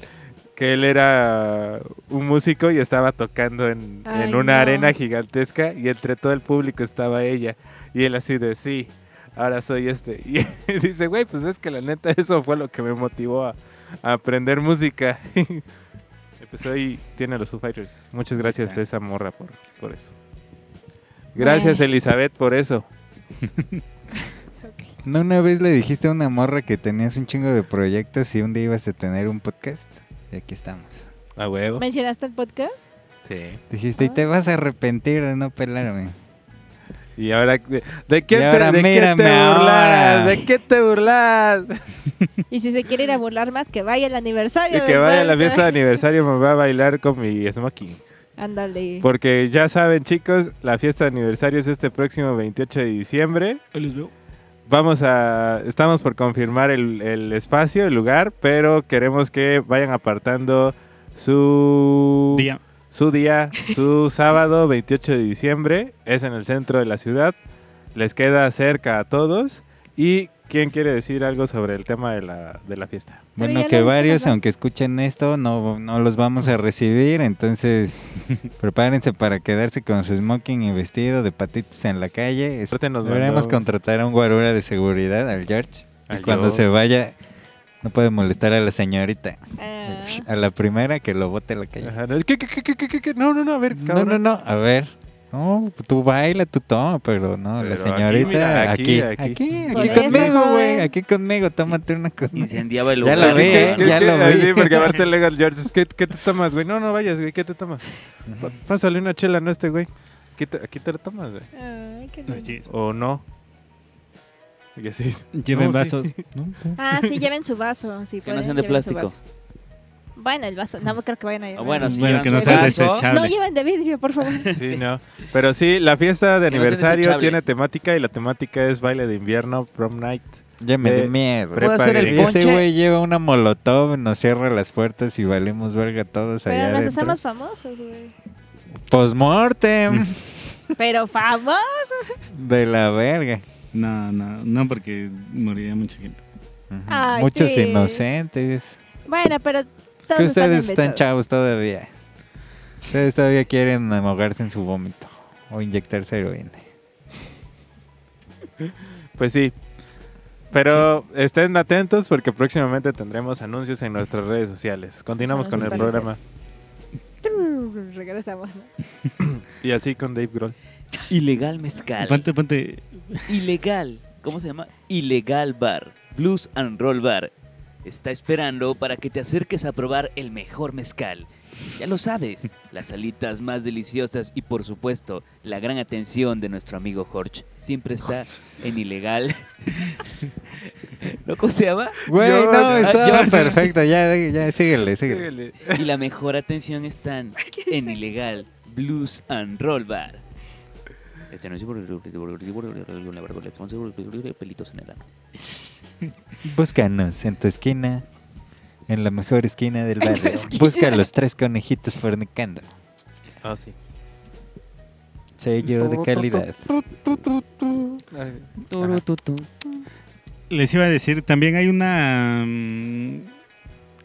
que él era un músico y estaba tocando en, en una no. arena gigantesca y entre todo el público estaba ella. Y él así de, sí, ahora soy este. Y dice, güey, pues es que la neta eso fue lo que me motivó a, a aprender música. Empezó y tiene a los Foo Fighters. Muchas gracias a esa morra por, por eso. Gracias, Bueno. Elizabeth, por eso. ¿No una vez le dijiste a una morra que tenías un chingo de proyectos y un día ibas a tener un podcast? Y aquí estamos. A huevo. ¿Mencionaste el podcast? Sí. Dijiste, y te vas a arrepentir de no pelarme. Y ahora, ¿de, Y te, de burlas? ¿De qué te burlas? Y si se quiere ir a burlar más, que vaya al aniversario. Y que vaya a la fiesta de aniversario, me va a bailar con mi smoking. Ándale. Porque ya saben, chicos, la fiesta de aniversario es este próximo 28 de diciembre. Vamos a. Estamos por confirmar el, el espacio, el lugar, pero queremos que vayan apartando su Día. Su día, su sábado 28 de diciembre. Es en el centro de la ciudad. Les queda cerca a todos. ¿Y quién quiere decir algo sobre el tema de la, de la fiesta? Bueno, que varios, aunque escuchen esto, no, no los vamos a recibir. Entonces, prepárense para quedarse con su smoking y vestido de patitas en la calle. Deberemos contratar a un guarura de seguridad, al George. Y cuando se vaya, no puede molestar a la señorita. Ah, A la primera que lo bote a la calle. Ajá, no, ¿qué, qué, qué, qué, qué, qué, qué? No, no, no, a ver, No, cabrón. no, no, a ver. No, tú baila, tú toma, pero no, Pero la aquí, señorita mira, aquí, aquí, aquí, aquí. conmigo, güey, aquí conmigo, tómate una conmigo. Incendiaba el Ya lugar. lo vi, ¿Qué- ¿eh? qué- ya qué- lo vi. Sí, porque aparte le George, ¿qué, ¿qué te tomas, güey? No, no vayas, güey, ¿qué te tomas? Pásale una chela, ¿no, este güey? Aquí te, aquí te la tomas, güey. ay, qué lindo. O no. Y así. Lleven No, sí. vasos. ¿no? Ah, sí, lleven su vaso. Si Que no pueden, sean de plástico. Bueno, el vaso. No creo que vayan a llevar. bueno, si Bueno, llevan que no sea desechable. No lleven de vidrio, por favor. Sí, no. Pero sí, la fiesta de Que no aniversario desechables. tiene temática y la temática es baile de invierno, prom night. Ya me de- dio miedo. ¿Puedo hacer el Y ese güey lleva una molotov, nos cierra las puertas y valemos verga todos allá Pero nos hacemos famosos, güey. Postmortem Pero famosos. de la verga. No, no, no, porque moriría mucha gente. Ay, Muchos sí. inocentes. Bueno, pero todos Que ustedes están, chavos todavía. Ustedes todavía quieren ahogarse en su vómito o inyectarse heroína. Pues sí. Pero estén atentos porque próximamente tendremos anuncios en nuestras redes sociales. Continuamos con el programa. Regresamos, ¿no? Y así con Dave Grohl. Ilegal mezcal. Ponte, ponte. Ilegal. ¿Cómo se llama? Ilegal Bar. Blues and Roll Bar. Está esperando para que te acerques a probar el mejor mezcal. Ya lo sabes, las alitas más deliciosas y por supuesto la gran atención de nuestro amigo Jorge siempre está en ilegal. ¿No cómo se llama? Güey, no, Ah, perfecto. Ya, ya, síguele, síguele. Y la mejor atención está en ilegal Blues and Roll Bar. Este pelitos en el ano. Búscanos en tu esquina, en la mejor esquina del barrio. Busca a los tres conejitos fornicando. Ah, sí. Sello de calidad. Les iba a decir, también hay una mm,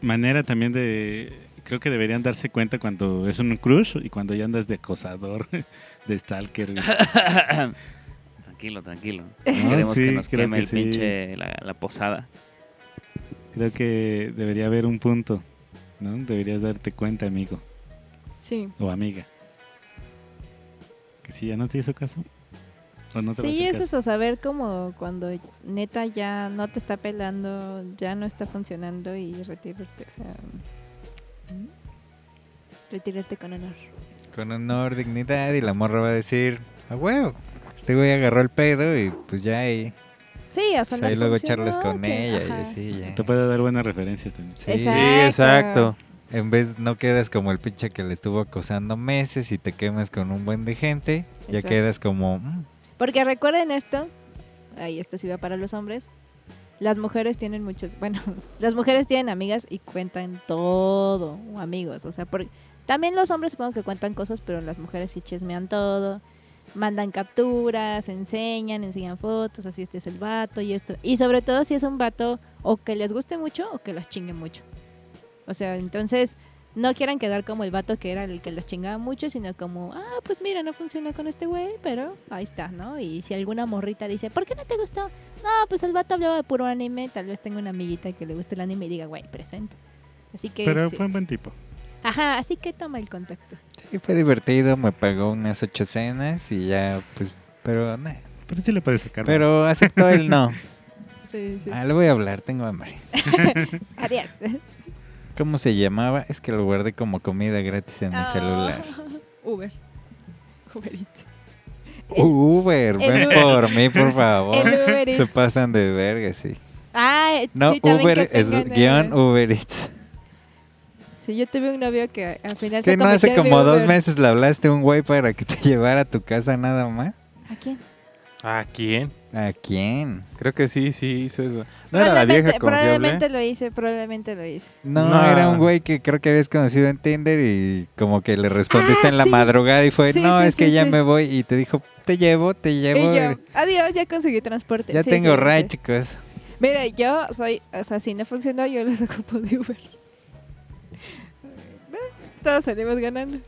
manera también de... Creo que deberían darse cuenta cuando es un crush y cuando ya andas de acosador, de stalker. Tranquilo, tranquilo. No, Queremos sí, que nos queme que el sí. pinche la, la posada. Creo que debería haber un punto, ¿no? Deberías darte cuenta, amigo Sí. o amiga. Que si ya no te hizo caso. O no te va a Sí, hacer es caso. eso, saber como cuando neta ya no te está pelando, ya no está funcionando y retirarte, o sea, retirarte con honor. Con honor, dignidad, y la morra va a decir, a huevo. Este güey agarró el pedo y pues ya ahí. Sí, o sea, pues, ahí luego charlas con que- ella y ajá. así, ya. Te puede dar buenas referencias también. Sí. Exacto. Sí, exacto. En vez, no quedas como el pinche que le estuvo acosando meses y te quemas con un buen de gente. Ya quedas como, "Mm, Porque recuerden esto, ahí esto sí va para los hombres. Las mujeres tienen muchos, bueno, las mujeres tienen amigas y cuentan todo, o amigos, o sea, por, también los hombres supongo que cuentan cosas, pero las mujeres sí chismean todo, mandan capturas, enseñan, enseñan fotos, así este es el vato y esto. Y sobre todo si es un vato o que les guste mucho o que las chingue mucho. O sea, entonces no quieran quedar como el vato que era el que las chingaba mucho, sino como, ah, pues mira, no funcionó con este güey, pero ahí está, ¿no? Y si alguna morrita dice, ¿por qué no te gustó? No, pues el vato hablaba de puro anime, tal vez tenga una amiguita que le guste el anime y diga, güey, presente. Así que... Pero sí. fue un buen tipo. Ajá, así que toma el contacto. sí, fue divertido, me pagó unas ocho cenas y ya, pues, pero, nah. Pero sí le puedes sacar. Pero aceptó el no. Sí, sí. Ah, le voy a hablar, tengo hambre. Adiós. ¿Cómo se llamaba? Es que lo guardé como comida gratis en mi Ah, celular. Uber. Uber Eats. Uber, el ven Uber. por mí, por favor. El Uber Se pasan de verga, sí. Ah, No, sí, Uber es guion Uber. Uber Eats. Sí, yo tuve un novio que al final se Que no hace como dos Uber. meses le hablaste a un güey para que te llevara a tu casa nada más. ¿A quién? ¿A quién? ¿A quién? Creo que sí, sí hizo eso. ¿No era la Probablemente- vieja confiable? Probablemente lo hice, probablemente lo hice. No, No. era un güey que creo que habías conocido en Tinder y como que le respondiste Ah, en la sí. madrugada y fue, Sí, no, sí, es que sí, ya sí. me voy y te dijo, te llevo, te llevo. Y yo, adiós, ya conseguí transporte. ya Sí, tengo sí. chicos. Mira, yo soy, o sea, si no funcionó, yo los ocupo de Uber. Todos salimos ganando.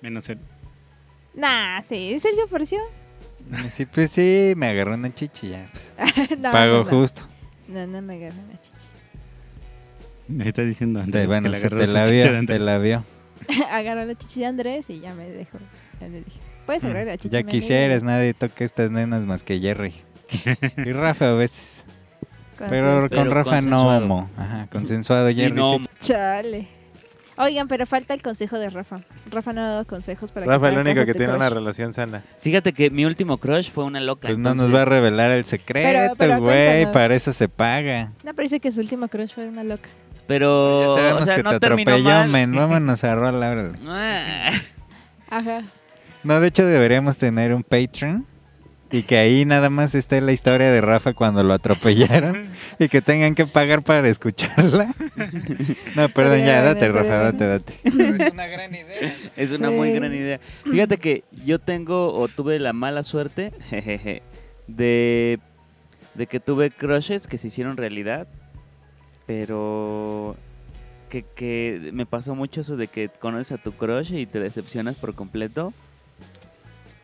Menos él. Nah, sí, Sergio ofreció. Sí, pues sí, me agarró una chichi ya. Pues, no, pago no, justo. No, no me agarran a chichi. Me está diciendo Te, Andrés bueno, que agarró te la de vio, te la vio. Agarró la chichi de Andrés y ya me dejó. Ya le dije, puedes agarrar la chichi Mm, Ya a mi amigo?" quisieras, nadie toca estas nenas más que Jerry. y Rafa a veces. Pero, con Rafa no homo. Ajá, consensuado Y Jerry. no. Chale. Oigan, pero falta el consejo de Rafa. Rafa no ha dado consejos para Rafa, que el único que tiene una relación sana. Fíjate que mi último crush fue una loca. Pues no nos va a revelar el secreto, güey. Para eso se paga. No, parece que su último crush fue una loca. Pero, ya sabemos o sea, que no te atropelló, men. Vámonos a rola. órale. Ah. Ajá. No, de hecho deberíamos tener un Patreon. Y que ahí nada más esté la historia de Rafa cuando lo atropellaron. y que tengan que pagar para escucharla. no, perdón, ya, date, Rafa, date, date. es una gran idea. Es una Sí. muy gran idea. Fíjate que yo tengo o tuve la mala suerte jejeje, de, de que tuve crushes que se hicieron realidad, pero que, que me pasó mucho eso de que conoces a tu crush y te decepcionas por completo.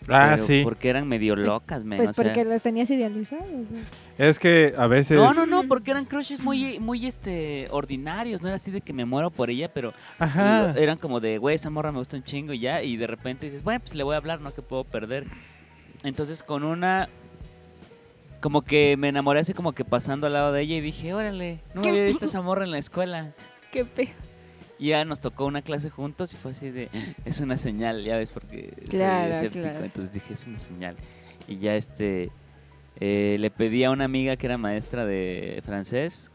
Ah, pero sí. Porque eran medio locas, men. Pues o sea. porque las tenías idealizadas. Es que a veces... No, no, no, porque eran crushes muy, muy este, ordinarios. No era así de que me muero por ella, pero Ajá. eran como de, güey, esa morra me gusta un chingo y ya. Y de repente dices, bueno, pues le voy a hablar, no que puedo perder. Entonces con una. Como que me enamoré así como que pasando al lado de ella y dije, órale, no me había visto esa morra en la escuela. Qué pedo. Y ya nos tocó una clase juntos y fue así de, es una señal, ya ves, porque Claro, soy escéptico. claro. Entonces dije, es una señal. Y ya este, eh, le pedí a una amiga que era maestra de francés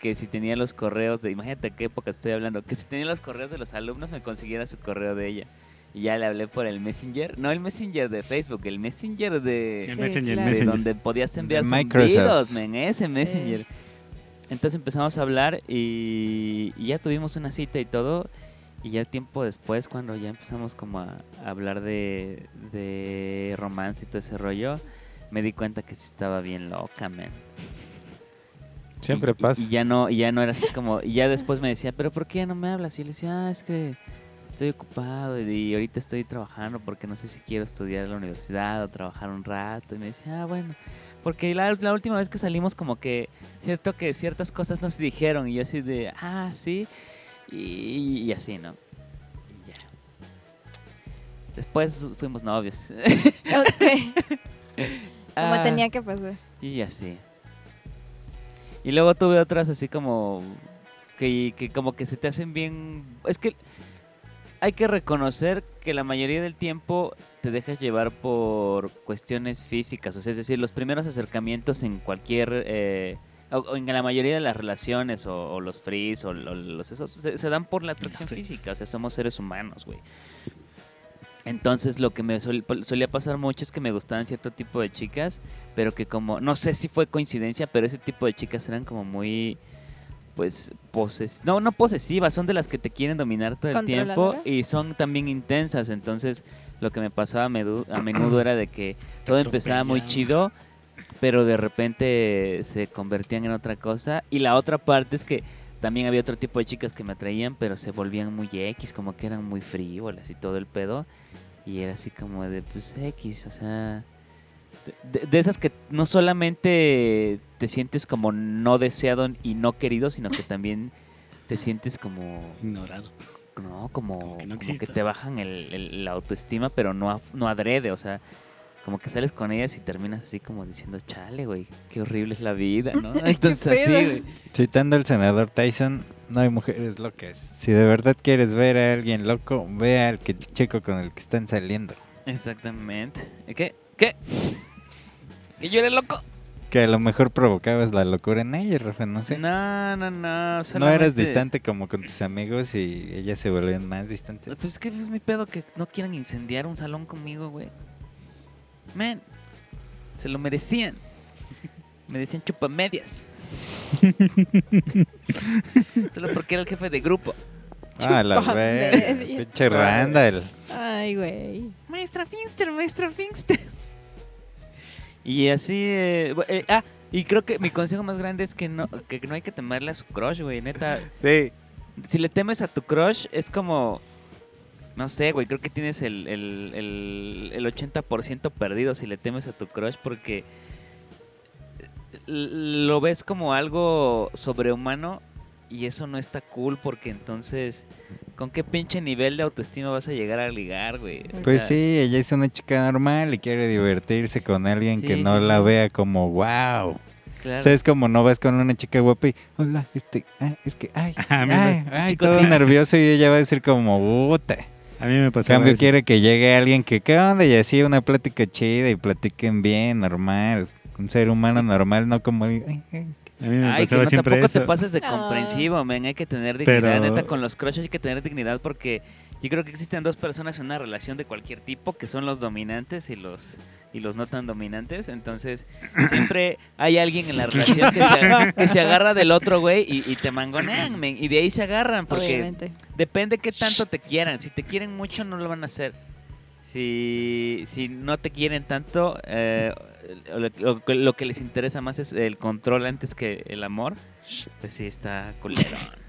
que si tenía los correos de, imagínate qué época estoy hablando, que si tenía los correos de los alumnos me consiguiera su correo de ella. Y ya le hablé por el Messenger, no el Messenger de Facebook, el Messenger de, El Sí, Messenger, claro. de Messenger. donde podías enviar Microsoft. zumbidos, men, ese Messenger. Entonces empezamos a hablar y, y ya tuvimos una cita y todo. Y ya tiempo después, cuando ya empezamos como a, a hablar de, de romance y todo ese rollo, me di cuenta que sí estaba bien loca, man. Siempre Y- pasa. Y, ya no, y ya no era así como, y ya después me decía, pero ¿por qué ya no me hablas? Y yo le decía, ah, es que estoy ocupado y ahorita estoy trabajando porque no sé si quiero estudiar en la universidad o trabajar un rato. Y me decía, ah, bueno, porque la, la última vez que salimos como que, cierto que ciertas cosas no se dijeron y yo así de, ah, sí, y, y así, ¿no? Y ya. Después fuimos novios. Ok. Como Ah, tenía que pasar. Y así. Y luego tuve otras así como que, que como que se te hacen bien... Es que hay que reconocer que la mayoría del tiempo te dejas llevar por cuestiones físicas. O sea, es decir, los primeros acercamientos en cualquier... eh, o, en la mayoría de las relaciones o, o los frees o, lo- los esos se, se dan por la atracción física. O sea, somos seres humanos, güey. Entonces lo que me sol- solía pasar mucho es que me gustaban cierto tipo de chicas, pero que como, no sé si fue coincidencia, pero ese tipo de chicas eran como muy, pues, poses no, no posesivas, son de las que te quieren dominar todo el tiempo y son también intensas. Entonces lo que me pasaba a, medu- a menudo era de que todo empezaba muy chido, pero de repente se convertían en otra cosa. Y la otra parte es que también había otro tipo de chicas que me atraían, pero se volvían muy X, como que eran muy frívolas y todo el pedo. Y era así como de, pues X, o sea... De, de- esas que no solamente te sientes como no deseado y no querido, sino que también te sientes como... Ignorado. No, como, Como que no como que exista. te bajan el, el- la autoestima, pero no, no adrede, o sea, como que sales con ellas y terminas así como diciendo, chale, güey, qué horrible es la vida, ¿no? Entonces así, güey. Citando al senador Tyson, no hay mujeres locas. Si de verdad quieres ver a alguien loco, ve al que, chico con el que están saliendo. Exactamente. ¿Qué? ¿Qué? ¿Que yo era loco? Que a lo mejor provocabas la locura en ella, Rafa, no sé. No, no, no. No eras distante como con tus amigos y ellas se volvían más distantes. Pues es que es mi pedo que no quieran incendiar un salón conmigo, güey. Man, se lo merecían. Me decían chupamedias. Solo porque era el jefe de grupo. Ah, la media. pinche Randall. Ay, güey. Maestra Finster, maestra Finster. Y así, eh, eh, ah, y creo que mi consejo más grande es que no, que no hay que temerle a su crush, güey, neta. Sí. Si le temes a tu crush, es como, no sé, güey, creo que tienes el, el, el, el 80% perdido si le temes a tu crush porque l- lo ves como algo sobrehumano y eso no está cool porque entonces, ¿con qué pinche nivel de autoestima vas a llegar a ligar, güey? O Pues sea, sí, ella es una chica normal y quiere divertirse con alguien que no sí, la sí. vea como wow. claro. O sea, es como no vas con una chica guapa y, hola, este, ah, es que, ay, A mí ay, ay, todo nervioso y ella va a decir como, puta. A mí me En pasaba cambio, eso. quiere que llegue alguien que, ¿qué onda? Y así una plática chida y platiquen bien, normal. Un ser humano normal, no como, ay, A mí me Ay, que no, siempre tampoco eso. te pases de No. comprensivo, men. Hay que tener dignidad. Pero- Neta, con los crushes hay que tener dignidad porque yo creo que existen dos personas en una relación de cualquier tipo, que son los dominantes y los y los no tan dominantes. Entonces, siempre hay alguien en la relación que se, que se agarra del otro, güey, y, y te mangonean, men. Y de ahí se agarran, porque Obviamente. depende qué tanto te quieran. Si te quieren mucho, no lo van a hacer. Si, si no te quieren tanto, eh, lo, lo que- lo que les interesa más es el control antes que el amor, pues sí está culero.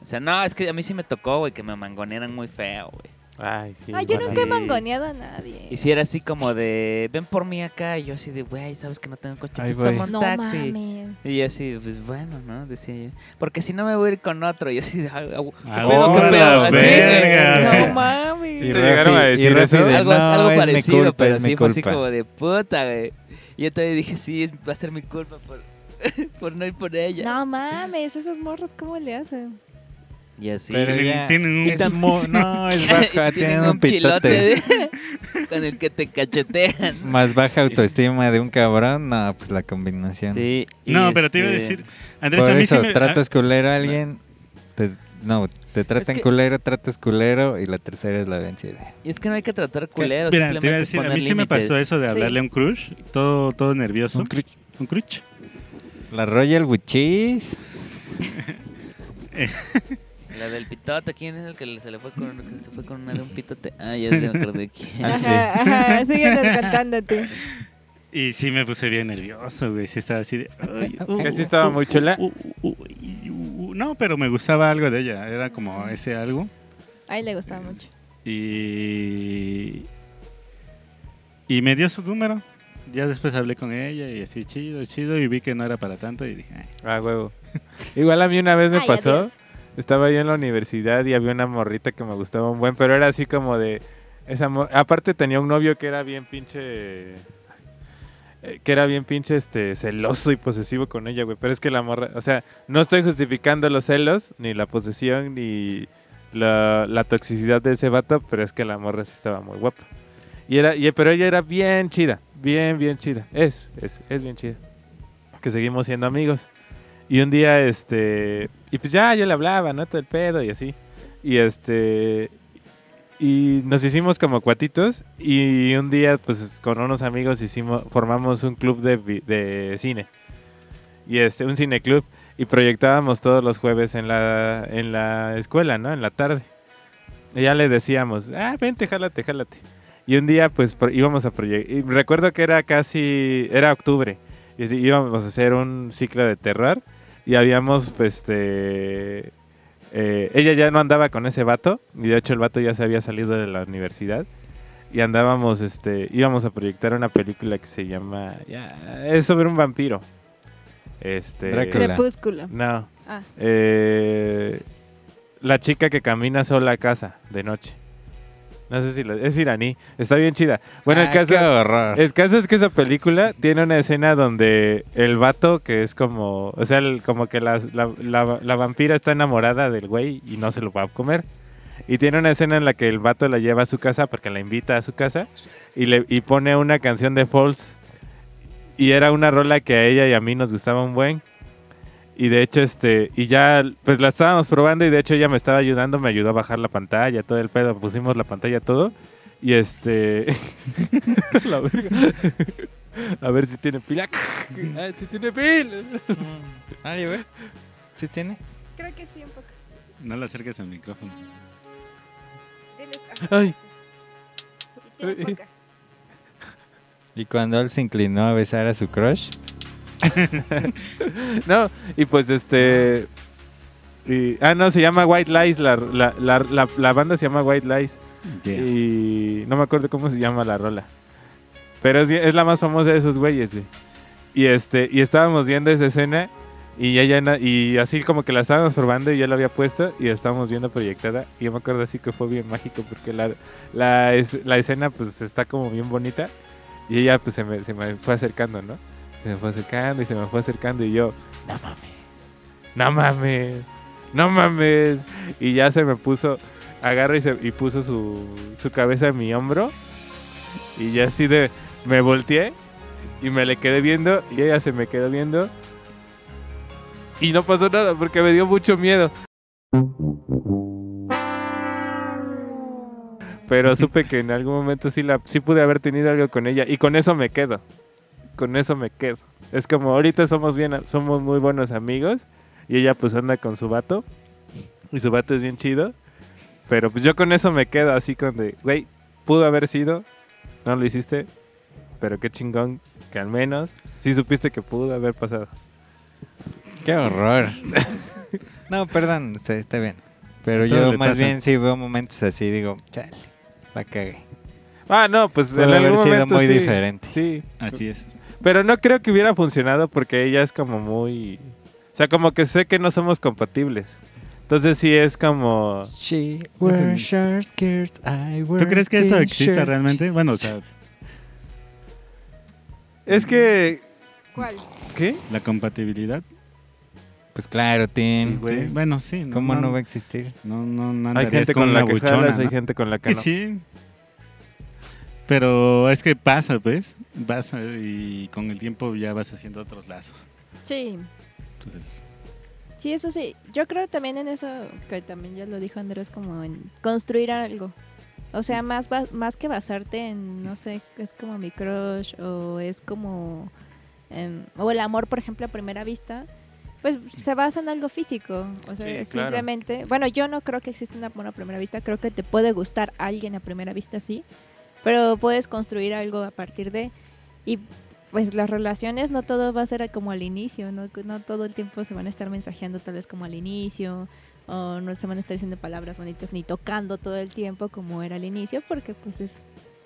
O sea, no, es que a mí sí me tocó, güey, que me mangonearan muy feo, güey. Ay, sí. Ay, yo pues nunca he sí. mangoneado a nadie. Y si era así como de, ven por mí acá, y yo así de, güey, sabes que no tengo coche, Ahí pues voy. toma un no taxi. mames. Y yo así, pues bueno, ¿no? Decía yo. Porque si no me voy a ir con otro. Y yo así, de, "Ah, ¿qué pedo, qué pedo? Así, güey. verga. No mames. Y ¿Te llegaron a decir eso? de, algo, "No, algo es parecido, culpa, pero sí fue así culpa". como de puta, güey. Y yo todavía dije, sí, es- va a ser mi culpa por, por no ir por ella. No mames, esas morras, ¿cómo le hacen? Y así. Pero Tienen- ya, tienen un- es no, es baja, tienen un de- con el que te cachetean. Más baja autoestima de un cabrón, no, pues la combinación. Sí. No, pero te iba a este, decir, Andrés, Por a mí eso, sí me... tratas culero a alguien, te- no, te tratan que- culero, tratas culero y la tercera es la vencida. Y es que no hay que tratar culero, Mira, te iba a simplemente decir, a mí sí me pasó eso de Sí. hablarle a un crush, todo, todo nervioso. Un crush. Un crush. La Royal Buchis. La del pitote, ¿quién es el que se le fue con, que se fue con una de un pitote? Ah, ya me acordé quién. Ajá, ajá, síguenos contándote. Y sí me puse bien nervioso, güey. Sí estaba así de... ay, uh, ¿Que sí estaba muy chula? uh, uh, uh, uh, uh. No, pero me gustaba algo de ella. Era como ese algo. A él le gustaba mucho. Y... Y me dio su número. Ya después hablé con ella y así chido, chido. Y vi que no era para tanto y dije... "Ay". Ah, huevo. Igual a mí una vez me Ay, pasó. adiós. Estaba yo en la universidad y había una morrita que me gustaba un buen, pero era así como de. Esa Aparte tenía un novio que era bien pinche... Que era bien pinche este, celoso y posesivo con ella, güey. Pero es que la morra... O sea, no estoy justificando los celos, ni la posesión, ni la, la toxicidad de ese vato, pero es que la morra sí estaba muy guapa. Y era, y, pero ella era bien chida, bien, bien chida. Es, es, es bien chida. Que seguimos siendo amigos. Y un día, este... Y pues ya, yo le hablaba, ¿no? Todo el pedo y así. Y este... Y nos hicimos como cuatitos y un día pues con unos amigos hicimos formamos un club de, de cine. Y este un cineclub y proyectábamos todos los jueves en la en la escuela, ¿no? En la tarde. Y ya le decíamos, "Ah, vente, jálate, jálate." Y un día pues íbamos a proyectar y recuerdo que era casi era octubre y íbamos a hacer un ciclo de terror y habíamos pues este eh, ella ya no andaba con ese vato, y de hecho el vato ya se había salido de la universidad. Y andábamos, este, íbamos a proyectar una película que se llama, ya, es sobre un vampiro. Este, Drácula. Crepúsculo. No. Ah. Eh, la chica que camina sola a casa de noche. No sé si la- es iraní. Está bien chida. Bueno, el Ah, caso, el caso es que esa película tiene una escena donde el vato, que es como, o sea, el- como que la, la- la- la vampira está enamorada del güey y no se lo va a comer. Y tiene una escena en la que el vato la lleva a su casa porque la invita a su casa y, le, y pone una canción de Falls. Y era una rola que a ella y a mí nos gustaba un buen. Y de hecho, este, y ya, pues la estábamos probando y de hecho ella me estaba ayudando, me ayudó a bajar la pantalla, todo el pedo, pusimos la pantalla, todo. Y este... la verga. a ver si tiene pila. Si tiene pila. Ay, güey. ¿Sí tiene? Creo que sí, un poco. No le acerques al micrófono. Ay. Tiene poca. Y cuando él se inclinó a besar a su crush, no, y pues este... y- ah, no, se llama White Lies, la, la, la, banda se llama White Lies. Y no me acuerdo cómo se llama la rola. Pero es, es la más famosa de esos güeyes, güey. Y este, y estábamos viendo esa escena y ella y así como que la estábamos probando y yo la había puesto y la estábamos viendo proyectada. Y yo me acuerdo así que fue bien mágico porque la, la, es- la escena pues está como bien bonita. Y ella pues se me, se me fue acercando, ¿no? Se me fue acercando y se me fue acercando y yo, no mames, no mames, no mames. Y ya se me puso, agarra y, se, y puso su, su cabeza en mi hombro. Y ya así de, me volteé y me le quedé viendo y ella se me quedó viendo. Y no pasó nada porque me dio mucho miedo. Pero supe que en algún momento sí, la, sí pude haber tenido algo con ella y con eso me quedo. Con eso me quedo. Es como ahorita somos bien, somos muy buenos amigos y ella pues anda con su vato y su vato es bien chido. Pero pues yo con eso me quedo así con de, güey, pudo haber sido, no lo hiciste, pero qué chingón que al menos sí supiste que pudo haber pasado. qué horror. no, perdón, usted está bien. Pero Todo yo más pasa. bien sí veo momentos así, digo, chale, la cagué. Ah, no, pues Pudo en haber sido momento muy sí, diferente. Sí, Así es. Pero no creo que hubiera funcionado porque ella es como muy... O sea, como que sé que no somos compatibles. Entonces sí es como... She wears short skirts, I ¿Tú crees que eso exista realmente? Bueno, o sea, Es que... ¿Cuál? ¿Qué? la compatibilidad. Pues claro, Tim. Sí, güey. Sí, bueno, sí. No, ¿Cómo no, no va a existir? No, no, no Hay gente con, la que buchona, jalas, hay ¿no? gente con la que Que no. sí. Pero es que pasa, pues. Pasa y con el tiempo ya vas haciendo otros lazos. Sí, Entonces, sí, eso sí. Yo creo también en eso, que también ya lo dijo Andrés, como en construir algo. O sea, más, más que basarte en, no sé, es como mi crush o es como... em, o el amor, por ejemplo, a primera vista. Pues se basa en algo físico. O sea, Sí, claro. simplemente... Bueno, yo no creo que exista un amor a primera vista. Creo que te puede gustar alguien a primera vista, sí. Pero puedes construir algo a partir de... Y pues las relaciones no todo va a ser como al inicio, no, no todo el tiempo se van a estar mensajeando tal vez como al inicio, o no se van a estar diciendo palabras bonitas ni tocando todo el tiempo como era al inicio, porque pues es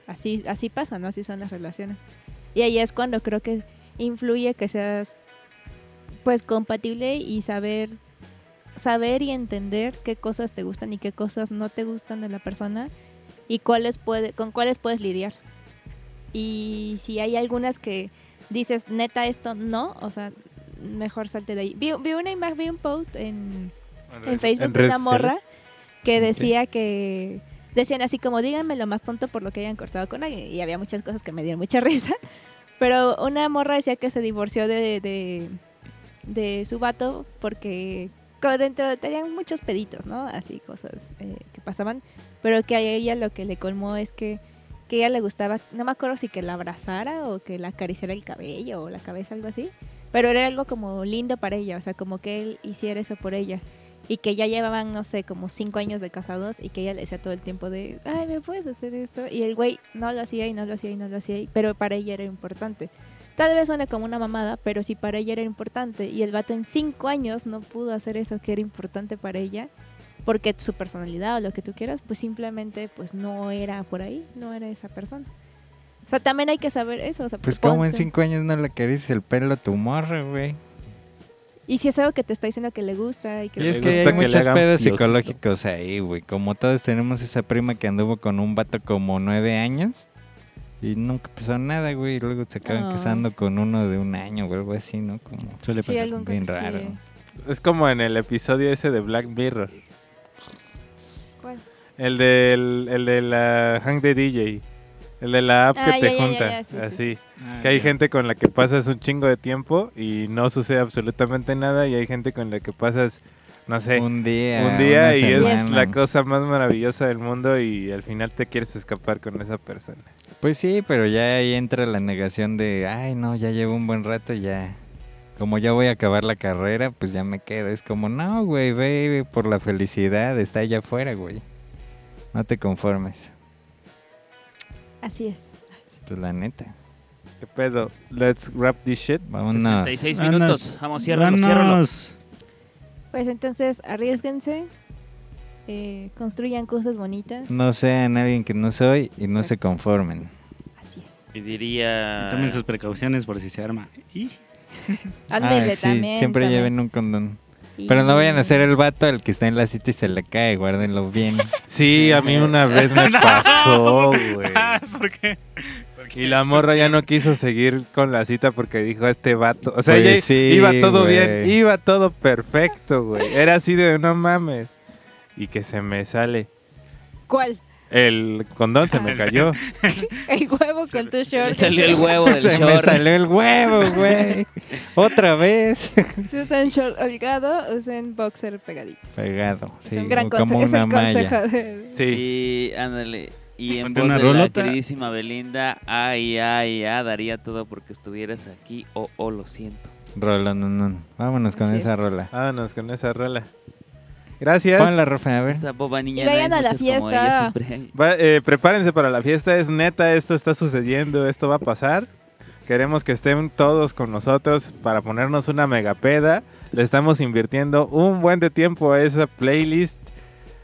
así, así pasa, ¿no? Así son las relaciones. Y ahí es cuando creo que influye que seas pues compatible y saber saber y entender qué cosas te gustan y qué cosas no te gustan de la persona y cuáles puede, con cuáles puedes lidiar. Y si hay algunas que dices, neta, esto no, o sea, mejor salte de ahí. Vi, vi una imagen, vi un post en, en Facebook de una morra que decía que decían así como díganme lo más tonto por lo que hayan cortado con alguien y había muchas cosas que me dieron mucha risa. Pero una morra decía que se divorció de, de, de su vato porque dentro tenían muchos peditos no así cosas eh, que pasaban pero que a ella lo que le colmó es que que a ella le gustaba no me acuerdo si que la abrazara o que la acariciara el cabello o la cabeza algo así pero era algo como lindo para ella o sea como que él hiciera eso por ella y que ya llevaban, no sé, como cinco años de casados y que ella le decía todo el tiempo de, ay, ¿me puedes hacer esto? Y el güey no lo hacía y no lo hacía y no lo hacía, pero para ella era importante. Tal vez suene como una mamada, pero si para ella era importante y el vato en cinco años no pudo hacer eso que era importante para ella, porque su personalidad o lo que tú quieras, pues simplemente pues no era por ahí, no era esa persona. O sea, también hay que saber eso. O sea, Pues como en cinco años no le acarices el pelo a tu morra, güey. Y si es algo que te está diciendo que le gusta y que Y le es que hay muchos pedos psicológicos ahí, güey. Como todos tenemos esa prima que anduvo con un vato como nueve años y nunca pasó nada, güey. Y luego se acaban casando sí. con uno de un año o algo así, ¿no? Como Suele Sí, pasar. algún bien sí. raro. Es como en el episodio ese de Black Mirror. El del el de la Hang de DJ. El de la app Ah, que ya, te ya, junta. ya, sí, sí, así. Ah, Que hay ya. gente con la que pasas un chingo de tiempo y no sucede absolutamente nada. Y hay gente con la que pasas, no sé, un, Un día. día una y es la cosa más maravillosa del mundo y al final te quieres escapar con esa persona. Pues sí, pero ya ahí entra la negación de, ay, no, ya llevo un buen rato, ya. Como ya voy a acabar la carrera, pues ya me quedo. Es como, no, güey, ve por la felicidad, está allá afuera, güey. No te conformes, Así es. pues la neta. ¿Qué pedo? Let's wrap this shit. Vámonos. 66 Vámonos. minutos. Vamos, ciérralo, ciérralo. Vámonos. Pues entonces arriesguense, eh, construyan cosas bonitas. No sean alguien que no soy y no se conformen. Así es. Y diría... Tomen sus precauciones por si se arma. Y Ándele Ah, sí, también. siempre también. lleven un condón. Y- Pero no vayan a ser el vato el que está en la cita y se le cae, guárdenlo bien. Sí, a mí una vez me pasó, güey. ¿Por qué? Y la morra ya no quiso seguir con la cita porque dijo este vato. O sea, Pues ella sí, iba todo bien, iba todo perfecto, güey. Era así de no mames. Y que se me sale. ¿Cuál? El condón se me cayó. El huevo con tu short. salió el huevo del se me salió el huevo, güey. Otra vez. Si usan short holgado, usen boxer pegadito. Pegado, es sí, un gran como consejo. Es una el malla. consejo de... Sí. Y ándale. Y en voz una de la rolota. queridísima Belinda, ay, ay, ay, daría todo porque estuvieras aquí, oh, oh, lo siento. Rola, no, no. Vámonos con Así esa es. rola. Vámonos con esa rola. Gracias. Pon la Rafa, a ver. Esa boba niña Y vayan no a la fiesta. Va- eh, prepárense para la fiesta, es neta, esto está sucediendo, esto va a pasar. Queremos que estén todos con nosotros para ponernos una mega peda. Le estamos invirtiendo un buen de tiempo a esa playlist.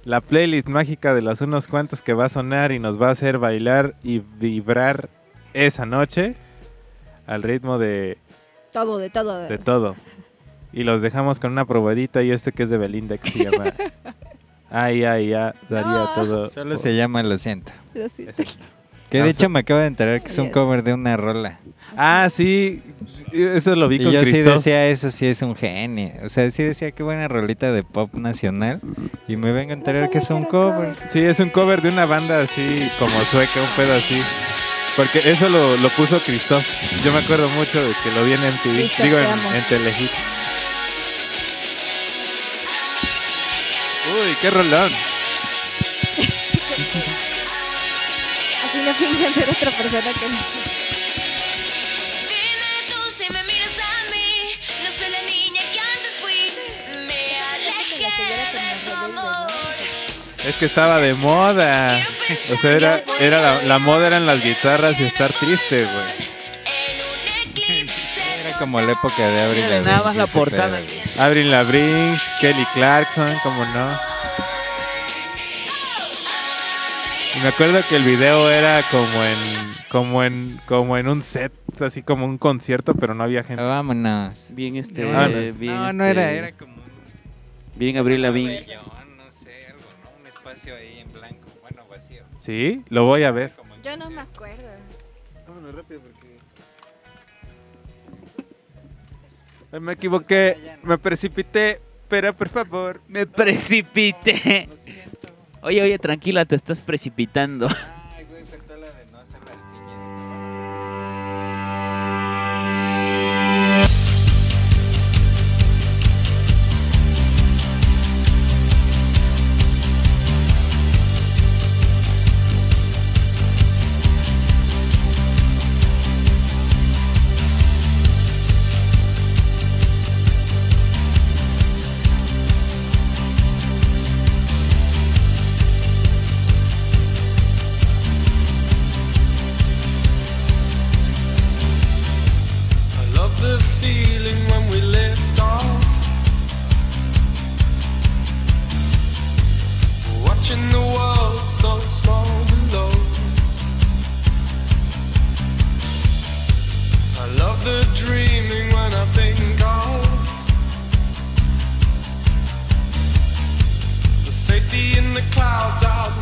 La playlist mágica de los unos cuantos que va a sonar y nos va a hacer bailar y vibrar esa noche al ritmo de, Todo, de todo. de todo. Y los dejamos con una probadita y este que es de Belinda que se llama Ay, ay, ay, daría No. todo. Solo se llama Lo siento. Lo siento. Exacto. Que de Ah, hecho me acabo de enterar que es un Yes. cover de una rola. Ah, sí, eso lo vi Y con yo sí Cristo. decía eso, sí es un genio. O sea, sí decía qué buena rolita de pop nacional. Y me vengo a enterar que es un cover. Sí, es un cover de una banda así como sueca, un pedo así. Porque eso lo, lo puso Christoph. Yo me acuerdo mucho de que lo vi en MTV, Christoph, digo en, en Telehit. Uy, qué rolón. Así no fingan ser otra persona que no. Es que estaba de moda. O sea, era, era la, la moda eran las guitarras y estar triste, güey. Era como la época de Abril Nada más la portada. pedo. Avril Lavigne, Kelly Clarkson, como no. Me acuerdo que el video era como en, como en, como en un set, así como un concierto, pero no había gente. Vámonos. Bien este, no, eh, bien este, no, no era, era como un, bien Abril Lavigne. No sé, algo, ¿no? Un espacio ahí en blanco, bueno, vacío. Sí, lo voy a ver. Yo no me acuerdo. Vámonos rápido porque Me equivoqué, me precipité, pero por favor. Me precipité. Oye, oye, tranquila, te estás precipitando. the clouds out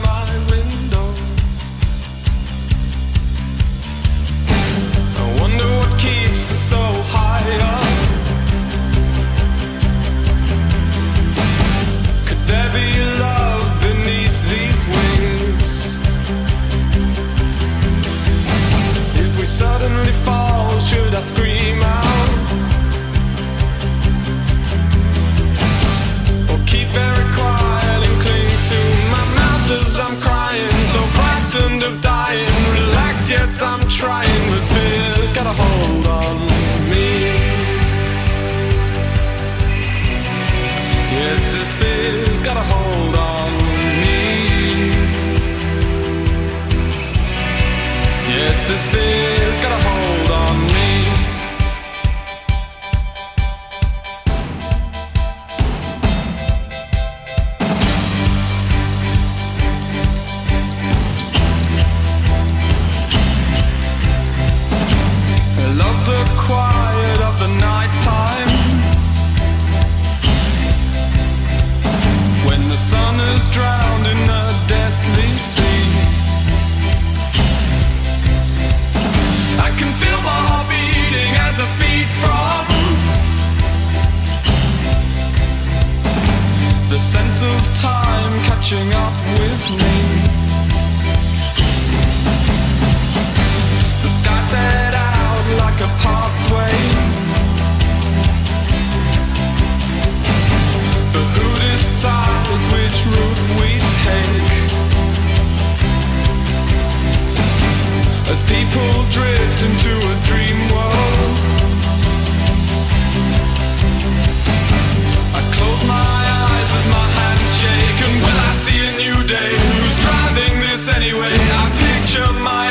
Anyway, I picture my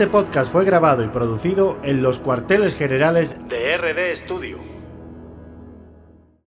Este podcast fue grabado y producido en los cuarteles generales de RD Studio.